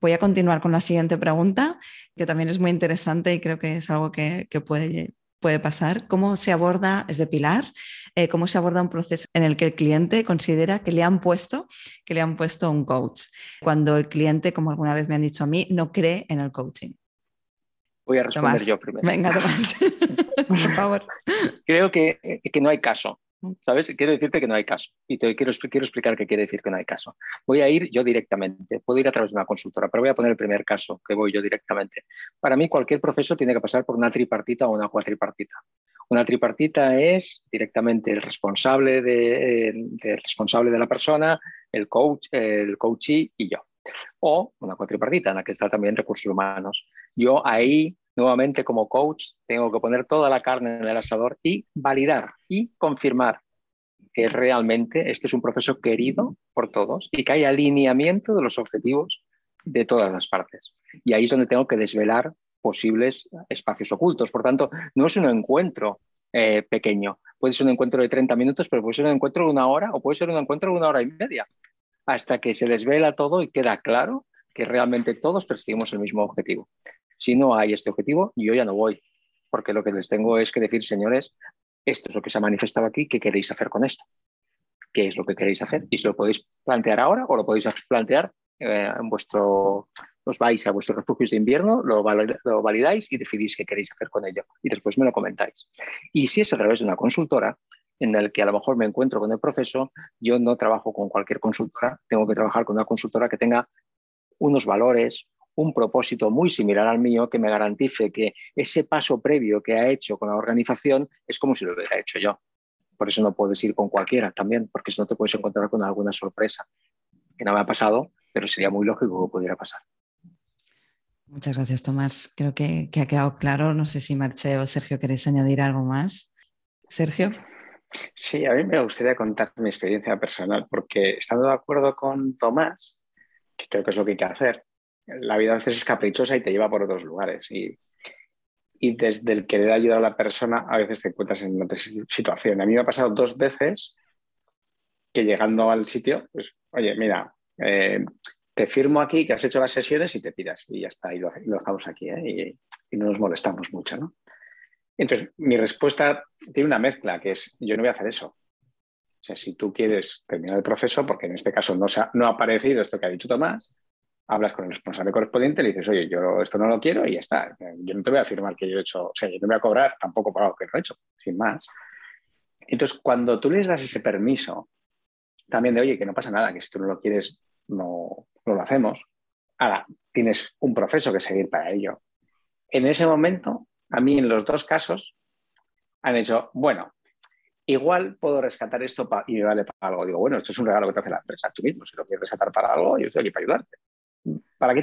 Voy a continuar con la siguiente pregunta, que también es muy interesante y creo que es algo que, puede, puede pasar. ¿Cómo se aborda, es de Pilar, eh, cómo se aborda un proceso en el que el cliente considera que le han puesto, que le han puesto un coach? Cuando el cliente, como alguna vez me han dicho a mí, no cree en el coaching. Voy a responder yo primero. Venga, Tomás, por favor. Creo que, que no hay caso. ¿Sabes? Quiero decirte que no hay caso. Y te quiero, explicar qué quiere decir que no hay caso. Voy a ir yo directamente. Puedo ir a través de una consultora, pero voy a poner el primer caso, que voy yo directamente. Para mí, cualquier proceso tiene que pasar por una tripartita o una cuatripartita. Una tripartita es directamente el responsable de, responsable de la persona, el coach, el coachee y yo. O una cuatripartita en la que está también recursos humanos. Yo ahí nuevamente como coach tengo que poner toda la carne en el asador y validar y confirmar que realmente este es un proceso querido por todos y que hay alineamiento de los objetivos de todas las partes. Y ahí es donde tengo que desvelar posibles espacios ocultos. Por tanto, no es un encuentro eh, pequeño. Puede ser un encuentro de 30 minutos, pero puede ser un encuentro de una hora o puede ser un encuentro de una hora y media, hasta que se desvela todo y queda claro que realmente todos perseguimos el mismo objetivo. Si no hay este objetivo, yo ya no voy, porque lo que les tengo es que decir, señores, esto es lo que se ha manifestado aquí, ¿qué queréis hacer con esto? ¿Qué es lo que queréis hacer? Y si lo podéis plantear ahora o lo podéis plantear eh, en vuestro, os vais a vuestros refugios de invierno, lo, lo, validáis y decidís qué queréis hacer con ello. Y después me lo comentáis. Y si es a través de una consultora, en el que a lo mejor me encuentro con el proceso, yo no trabajo con cualquier consultora, tengo que trabajar con una consultora que tenga unos valores, un propósito muy similar al mío que me garantice que ese paso previo que ha hecho con la organización es como si lo hubiera hecho yo. Por eso no puedes ir con cualquiera también, porque si no te puedes encontrar con alguna sorpresa que no me ha pasado, pero sería muy lógico que pudiera pasar. Muchas gracias, Tomás. Creo que, ha quedado claro. No sé si Marche o Sergio queréis añadir algo más. Sergio. Sí, a mí me gustaría contar mi experiencia personal, porque estando de acuerdo con Tomás, que creo que es lo que hay que hacer, la vida a veces es caprichosa y te lleva por otros lugares. Y, desde el querer ayudar a la persona, a veces te encuentras en otra situación. A mí me ha pasado dos veces que llegando al sitio, pues, oye, mira, eh, te firmo aquí que has hecho las sesiones y te tiras y ya está, y lo, dejamos aquí, ¿eh? y, no nos molestamos mucho, ¿no? Entonces, mi respuesta tiene una mezcla, que es, yo no voy a hacer eso. O sea, si tú quieres terminar el proceso, porque en este caso no, no ha aparecido esto que ha dicho Tomás, hablas con el responsable correspondiente y le dices, oye, yo esto no lo quiero y ya está. Yo no te voy a afirmar que yo he hecho, o sea, yo no voy a cobrar tampoco por algo que no he hecho, sin más. Entonces, cuando tú les das ese permiso, también de, oye, que no pasa nada, que si tú no lo quieres, no, lo hacemos. Ahora, tienes un proceso que seguir para ello. En ese momento, a mí en los dos casos, han hecho, bueno, igual puedo rescatar esto y me vale para algo. Digo, bueno, esto es un regalo que te hace la empresa tú mismo. Si lo quieres rescatar para algo, yo estoy aquí para ayudarte. ¿Para qué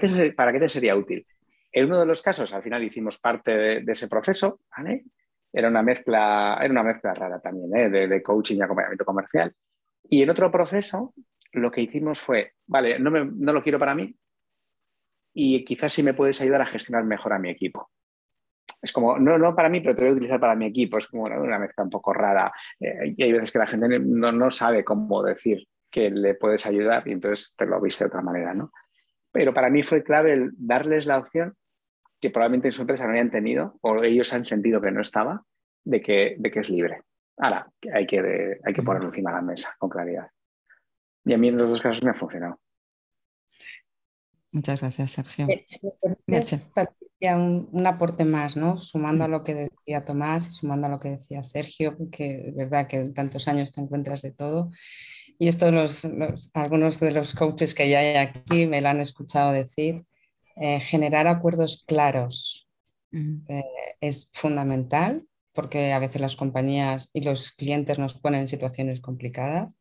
te, sería útil? En uno de los casos, al final hicimos parte de, ese proceso, Era una mezcla, era una mezcla rara también, ¿eh? de, coaching y acompañamiento comercial. Y en otro proceso, lo que hicimos fue, vale, no, no lo quiero para mí y quizás sí me puedes ayudar a gestionar mejor a mi equipo es como, no, no para mí, pero te voy a utilizar para mi equipo. Es como una mezcla un poco rara. Eh, y hay veces que la gente no, no, sabe cómo decir que le puedes ayudar y entonces te lo viste de otra manera, ¿no? Pero para mí fue clave el darles la opción que probablemente en su empresa no hayan tenido o ellos han sentido que no estaba, de que, de que es libre. Ahora, hay que, hay que ponerlo encima de la mesa con claridad. Y a mí en los dos casos me ha funcionado. Muchas gracias, Sergio. Eh, un, aporte más, ¿no? Sumando a lo que decía Tomás y sumando a lo que decía Sergio, que es verdad que tantos años te encuentras de todo. Y esto algunos de los coaches que ya hay aquí me lo han escuchado decir, eh, generar acuerdos claros eh, es fundamental porque a veces las compañías y los clientes nos ponen en situaciones complicadas.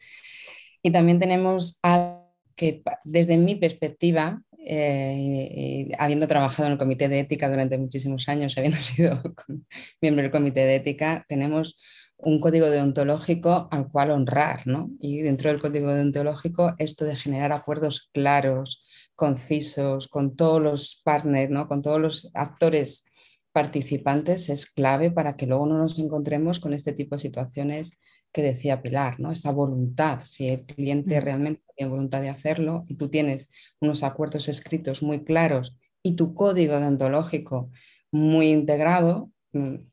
Y también tenemos algo que desde mi perspectiva, eh, habiendo trabajado en el comité de ética durante muchísimos años, habiendo sido miembro del comité de ética, tenemos un código deontológico al cual honrar, ¿no? Y dentro del código deontológico, esto de generar acuerdos claros, concisos, con todos los partners, ¿no? Con todos los actores participantes es clave para que luego no nos encontremos con este tipo de situaciones que decía Pilar, ¿no? Esa voluntad, si el cliente realmente tiene voluntad de hacerlo y tú tienes unos acuerdos escritos muy claros y tu código deontológico muy integrado, mm,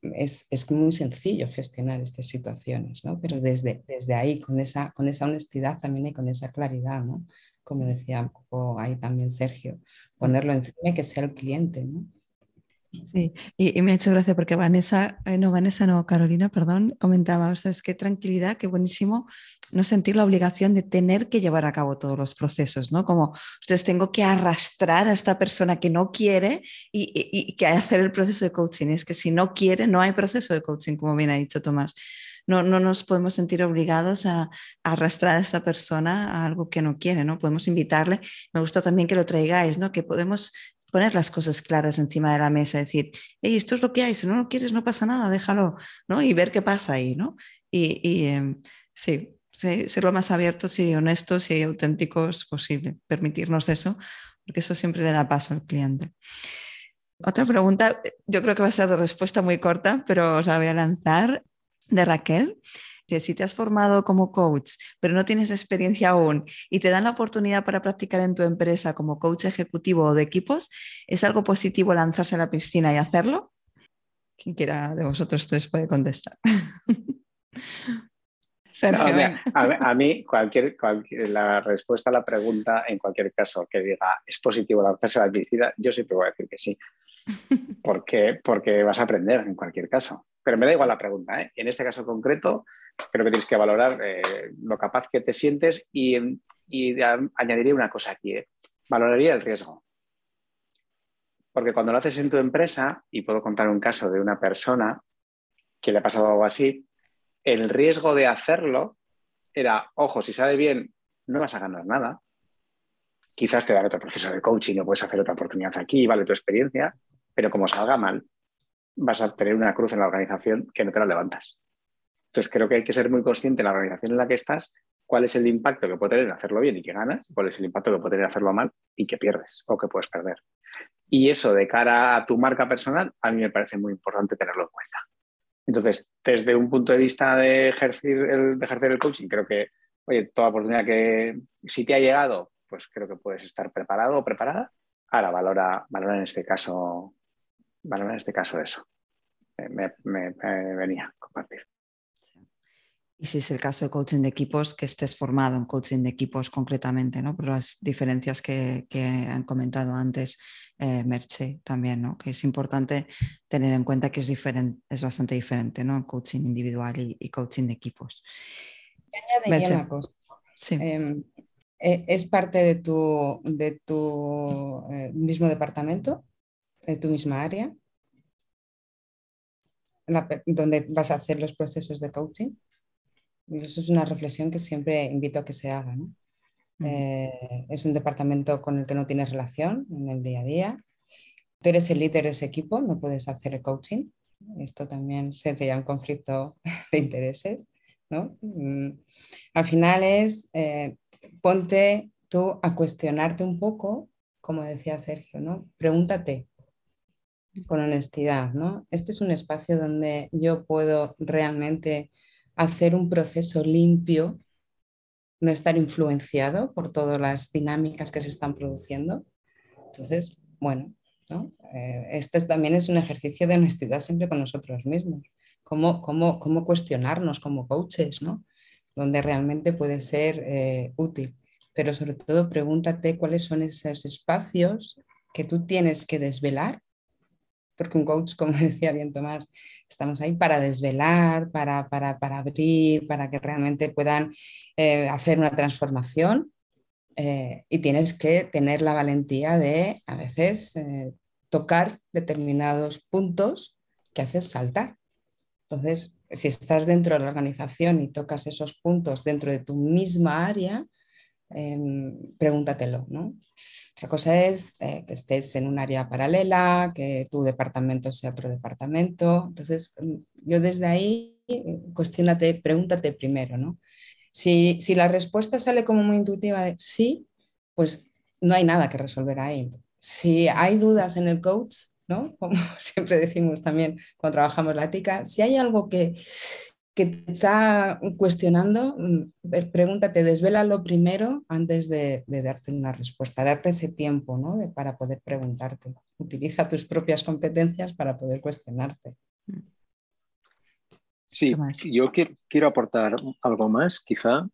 es, es, muy sencillo gestionar estas situaciones, ¿no? Pero desde, desde ahí, con esa, con esa honestidad también y con esa claridad, ¿no? Como decía un poco ahí también Sergio, ponerlo encima y que sea el cliente, ¿no? Sí, y, me ha hecho gracia porque Vanessa, eh, no, Vanessa, no, Carolina, perdón, comentaba, o sea, es qué tranquilidad, qué buenísimo no sentir la obligación de tener que llevar a cabo todos los procesos, ¿no? Como, ustedes tengo que arrastrar a esta persona que no quiere y, y, que hacer el proceso de coaching. Es que si no quiere, no hay proceso de coaching, como bien ha dicho Tomás. No, no nos podemos sentir obligados a, a, arrastrar a esta persona a algo que no quiere, ¿no? Podemos invitarle. Me gusta también que lo traigáis, ¿no? Que podemos poner las cosas claras encima de la mesa, decir, hey, esto es lo que hay, si no lo quieres no pasa nada, déjalo, ¿no? Y ver qué pasa ahí, ¿no? Y, y eh, sí, ser lo más abiertos y honestos y auténticos posible, permitirnos eso, porque eso siempre le da paso al cliente. Otra pregunta, yo creo que va a ser de respuesta muy corta, pero os la voy a lanzar de Raquel que si te has formado como coach, pero no tienes experiencia aún y te dan la oportunidad para practicar en tu empresa como coach ejecutivo o de equipos, ¿es algo positivo lanzarse a la piscina y hacerlo? Quien quiera de vosotros tres puede contestar. a, mí, cualquier, la respuesta a la pregunta, en cualquier caso, que diga es positivo lanzarse a la piscina, yo siempre voy a decir que sí. Porque, porque vas a aprender en cualquier caso. Pero me da igual la pregunta. ¿eh? En este caso concreto, creo que tienes que valorar eh, lo capaz que te sientes y, añadiría una cosa aquí. ¿eh? Valoraría el riesgo. Porque cuando lo haces en tu empresa, y puedo contar un caso de una persona que le ha pasado algo así, el riesgo de hacerlo era, ojo, si sale bien, no vas a ganar nada. Quizás te dan otro proceso de coaching o puedes hacer otra oportunidad aquí, vale tu experiencia, pero como salga mal, vas a tener una cruz en la organización que no te la levantas. Entonces creo que hay que ser muy consciente en la organización en la que estás cuál es el impacto que puede tener en hacerlo bien y que ganas, cuál es el impacto que puede tener en hacerlo mal y que pierdes o que puedes perder. Y eso de cara a tu marca personal, a mí me parece muy importante tenerlo en cuenta. Entonces, desde un punto de vista de ejercer el, ejercer el coaching, creo que, oye, toda oportunidad que si te ha llegado, pues creo que puedes estar preparado o preparada. Ahora valora, valora en este caso, valora en este caso eso. Me, venía a compartir. Y si es el caso de coaching de equipos, que estés formado en coaching de equipos concretamente, ¿no? Por las diferencias que, que han comentado antes eh, Merche también, ¿no? Que es importante tener en cuenta que es, diferente, es bastante diferente, ¿no? Coaching individual y, coaching de equipos. Una cosa. Em, eh, ¿Es parte de tu, de tu eh, mismo departamento, de tu misma área, donde vas a hacer los procesos de coaching? Eso es una reflexión que siempre invito a que se haga. ¿no? Eh, es un departamento con el que no tienes relación en el día a día. Tú eres el líder de ese equipo, no puedes hacer el coaching. Esto también sería un conflicto de intereses. ¿no? Mm, al final es, eh, ponte tú a cuestionarte un poco, como decía Sergio, ¿no? pregúntate con honestidad. ¿no? Este es un espacio donde yo puedo realmente hacer un proceso limpio no estar influenciado por todas las dinámicas que se están produciendo. Entonces, bueno, eh, este también es un ejercicio de honestidad siempre con nosotros mismos. Cómo, cómo, cómo cuestionarnos como coaches, ¿no? Donde realmente puede ser eh, útil. Pero sobre todo pregúntate cuáles son esos espacios que tú tienes que desvelar porque un coach, como decía bien Tomás, estamos ahí para desvelar, para, para, para abrir, para que realmente puedan eh, hacer una transformación eh, y tienes que tener la valentía de a veces eh, tocar determinados puntos que haces saltar. Entonces, si estás dentro de la organización y tocas esos puntos dentro de tu misma área, Em, pregúntatelo, ¿no? Otra cosa es eh, que estés en un área paralela, que tu departamento sea otro departamento. Entonces, mm, yo desde ahí, eh, cuestionate, pregúntate primero, ¿no? Si, si la respuesta sale como muy intuitiva de sí, pues no hay nada que resolver ahí. Si hay dudas en el coach, ¿no? Como siempre decimos también cuando trabajamos la ética, si hay algo que, que te está cuestionando, mm, pregúntate, desvélalo primero antes de, darte una respuesta, darte ese tiempo ¿no? para poder preguntarte. Utiliza tus propias competencias para poder cuestionarte. Sí, yo quiero, aportar algo más, quizá,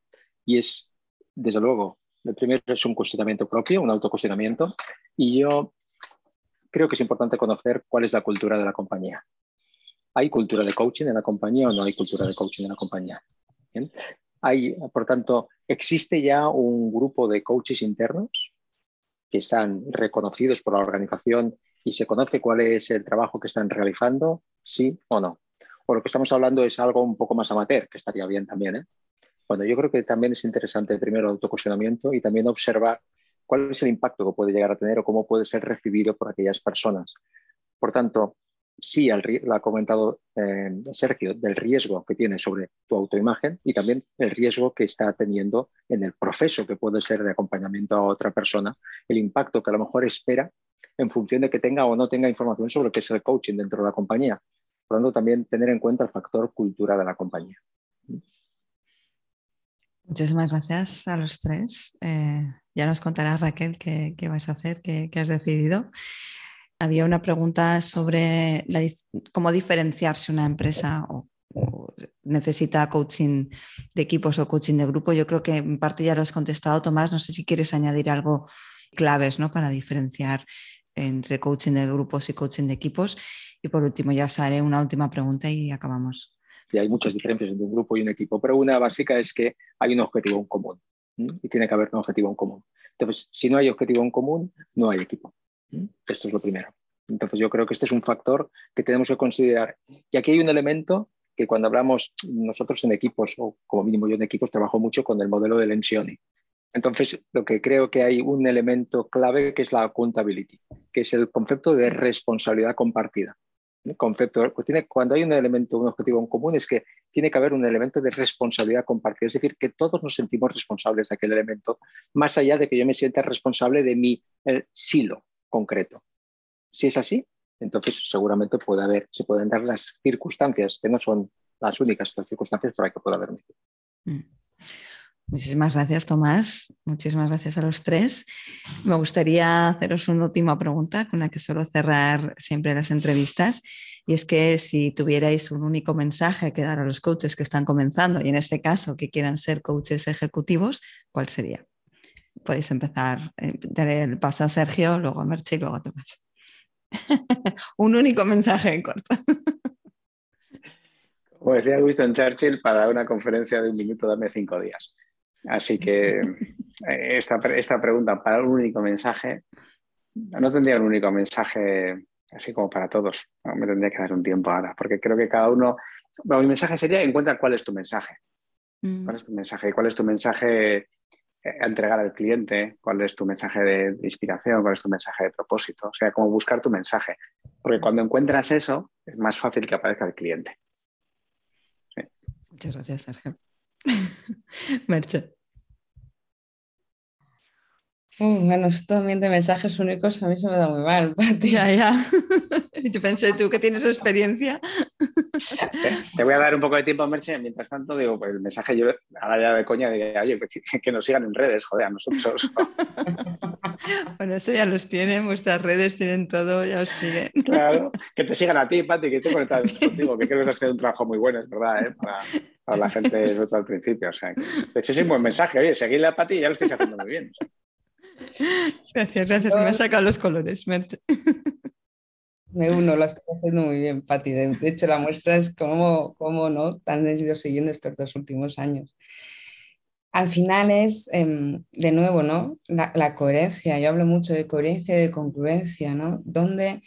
y es, desde luego, el primero es un cuestionamiento propio, un autocuestionamiento, y yo creo que es importante conocer cuál es la cultura de la compañía. ¿Hay cultura de coaching en la compañía o no hay cultura de coaching en la compañía? Hay, por tanto, ¿existe ya un grupo de coaches internos que están reconocidos por la organización y se conoce cuál es el trabajo que están realizando? ¿Sí o no? por lo que estamos hablando es algo un poco más amateur, que estaría bien también. ¿eh? Bueno, yo creo que también es interesante primero el autocuestionamiento y también observar cuál es el impacto que puede llegar a tener o cómo puede ser recibido por aquellas personas. Por tanto, sí, lo ha comentado eh, Sergio, del riesgo que tiene sobre tu autoimagen y también el riesgo que está teniendo en el proceso que puede ser de acompañamiento a otra persona, el impacto que a lo mejor espera en función de que tenga o no tenga información sobre qué es el coaching dentro de la compañía. Por lo tanto, también tener en cuenta el factor cultura de la compañía. Muchísimas gracias a los tres. Eh, ya nos contará Raquel qué, vais a hacer, qué, has decidido. Había una pregunta sobre cómo diferenciarse una empresa o, necesita coaching de equipos o coaching de grupo. Yo creo que en parte ya lo has contestado, Tomás. No sé si quieres añadir algo claves ¿no? para diferenciar entre coaching de grupos y coaching de equipos. Y por último, ya os haré una última pregunta y acabamos. Sí, hay muchas diferencias entre un grupo y un equipo, pero una básica es que hay un objetivo en común y tiene que haber un objetivo en común. Entonces, si no hay objetivo en común, no hay equipo. Esto es lo primero. Entonces, yo creo que este es un factor que tenemos que considerar. Y aquí hay un elemento que cuando hablamos nosotros en equipos, o como mínimo yo en equipos, trabajo mucho con el modelo de Lencioni. Entonces, lo que creo que hay un elemento clave que es la accountability, que es el concepto de responsabilidad compartida concepto, pues tiene, cuando hay un elemento, un objetivo en común, es que tiene que haber un elemento de responsabilidad compartida, es decir, que todos nos sentimos responsables de aquel elemento, más allá de que yo me sienta responsable de mi silo concreto. Si es así, entonces seguramente puede haber, se pueden dar las circunstancias, que no son las únicas circunstancias para que pueda haber. Mm. Muchísimas gracias, Tomás. Muchísimas gracias a los tres. Me gustaría haceros una última pregunta con la que suelo cerrar siempre las entrevistas. Y es que si tuvierais un único mensaje que dar a los coaches que están comenzando, y en este caso que quieran ser coaches ejecutivos, ¿cuál sería? Podéis empezar, eh, daré el paso a Sergio, luego a Merche y luego a Tomás. un único mensaje en corto. Como decía Winston Churchill, para dar una conferencia de un minuto, dame cinco días. Así que eh, esta, esta pregunta para un único mensaje, no tendría un único mensaje así como para todos. me tendría que dar un tiempo ahora, porque creo que cada uno. mi mensaje sería: encuentra cuál es tu mensaje. Mm. ¿Cuál es tu mensaje? ¿Cuál es tu mensaje entregar al cliente? ¿Cuál es tu mensaje de, inspiración? ¿Cuál es tu mensaje de propósito? O sea, cómo buscar tu mensaje. Porque cuando encuentras eso, es más fácil que aparezca el cliente. Muchas gracias, Sergio. Merche. bueno, esto también de mensajes únicos a mí se me da muy mal, Pati. Ya, ya. Yo pensé, tú que tienes experiencia. Te, voy a dar un poco de tiempo, Merche. Mientras tanto, digo, pues el mensaje yo ahora ya de coña diría, oye, que, nos sigan en redes, joder, a nosotros. bueno, eso ya los tienen, vuestras redes tienen todo, ya os siguen. Claro, que te sigan a ti, Pati, que estoy conectado contigo, que creo que has hecho un trabajo muy bueno, es verdad, ¿eh? para, para, la gente al principio. O sea, de hecho, es un buen mensaje, oye, seguirle a Pati ya lo estáis haciendo muy bien. Gracias, gracias. Me ha sacado los colores, Merche. Me uno, lo estás haciendo muy bien, Pati. De, hecho, la muestra es cómo, cómo no han ido siguiendo estos dos últimos años. Al final es, em, de nuevo, ¿no? La, coherencia. Yo hablo mucho de coherencia y de congruencia, ¿no? Donde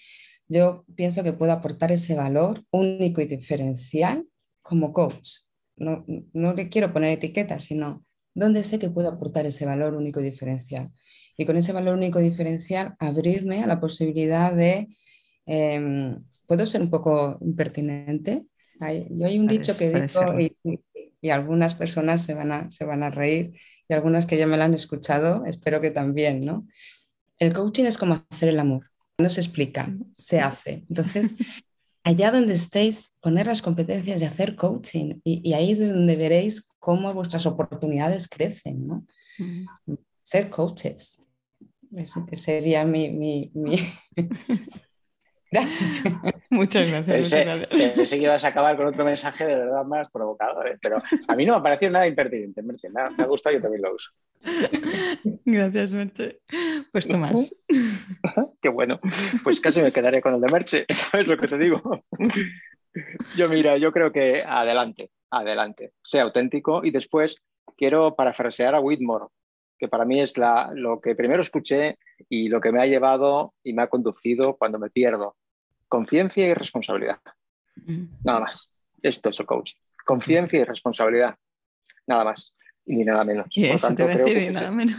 yo pienso que puedo aportar ese valor único y diferencial como coach. No, no le quiero poner etiquetas, sino donde sé que puedo aportar ese valor único y diferencial. Y con ese valor único y diferencial, abrirme a la posibilidad de Em, ¿Puedo ser un poco impertinente? Hay, yo hay un dicho que digo y, algunas personas se van, a, se van a reír y algunas que ya me lo han escuchado, espero que también, ¿no? El coaching es como hacer el amor, no se explica, se hace. Entonces, allá donde estéis, poner las competencias de hacer coaching y, ahí es donde veréis cómo vuestras oportunidades crecen, ¿no? Ser coaches. Ese sería mi... Gracias. Muchas gracias. Pensé, que ibas a acabar con otro mensaje de verdad más provocador, ¿eh? pero a mí no me ha parecido nada impertinente, Me ha gustado y yo también lo uso. Gracias, Merche. Pues Tomás. Qué bueno. Pues casi me quedaré con el de Merche, ¿sabes lo que te digo? Yo mira, yo creo que adelante, adelante, sea auténtico y después quiero parafrasear a Whitmore, que para mí es la, lo que primero escuché y lo que me ha llevado y me ha conducido cuando me pierdo. Conciencia y responsabilidad. Nada más. Esto es el coaching. Conciencia y responsabilidad. Nada más. Y ni nada menos. Y tanto, nada menos.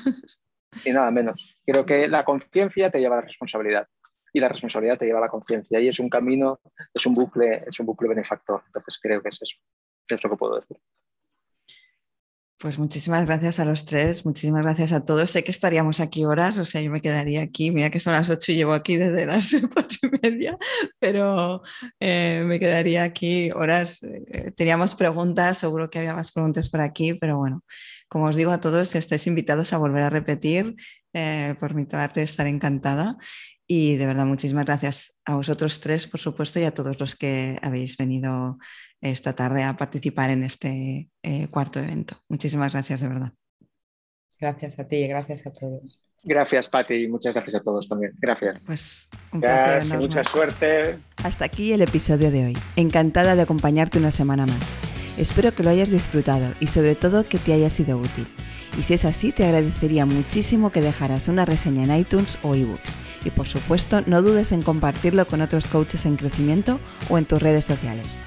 Y nada menos. Creo que la conciencia te lleva a la responsabilidad y la responsabilidad te lleva a la conciencia y es un camino, es un bucle, es un bucle benefactor. Entonces creo que es eso. Es lo que puedo decir. Pues muchísimas gracias a los tres, muchísimas gracias a todos. Sé que estaríamos aquí horas, o sea, yo me quedaría aquí, mira que son las ocho y llevo aquí desde las cuatro y media, pero eh, me quedaría aquí horas. Eh, teníamos preguntas, seguro que había más preguntas por aquí, pero bueno, como os digo a todos, estáis invitados a volver a repetir. Eh, por mi parte, estaré encantada. Y de verdad, muchísimas gracias a vosotros tres, por supuesto, y a todos los que habéis venido esta tarde a participar en este eh, cuarto evento. Muchísimas gracias, de verdad. Gracias a ti y gracias a todos. Gracias, Pati, y muchas gracias a todos también. Gracias. Pues un gracias, mucha suerte. Hasta aquí el episodio de hoy. Encantada de acompañarte una semana más. Espero que lo hayas disfrutado y sobre todo que te haya sido útil. Y si es así, te agradecería muchísimo que dejaras una reseña en iTunes o ebooks. Y por supuesto, no dudes en compartirlo con otros coaches en crecimiento o en tus redes sociales.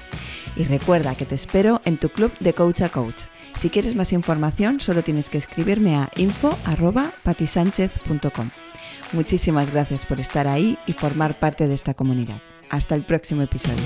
Y recuerda que te espero en tu club de Coach a Coach. Si quieres más información, solo tienes que escribirme a info.patisánchez.com. Muchísimas gracias por estar ahí y formar parte de esta comunidad. Hasta el próximo episodio.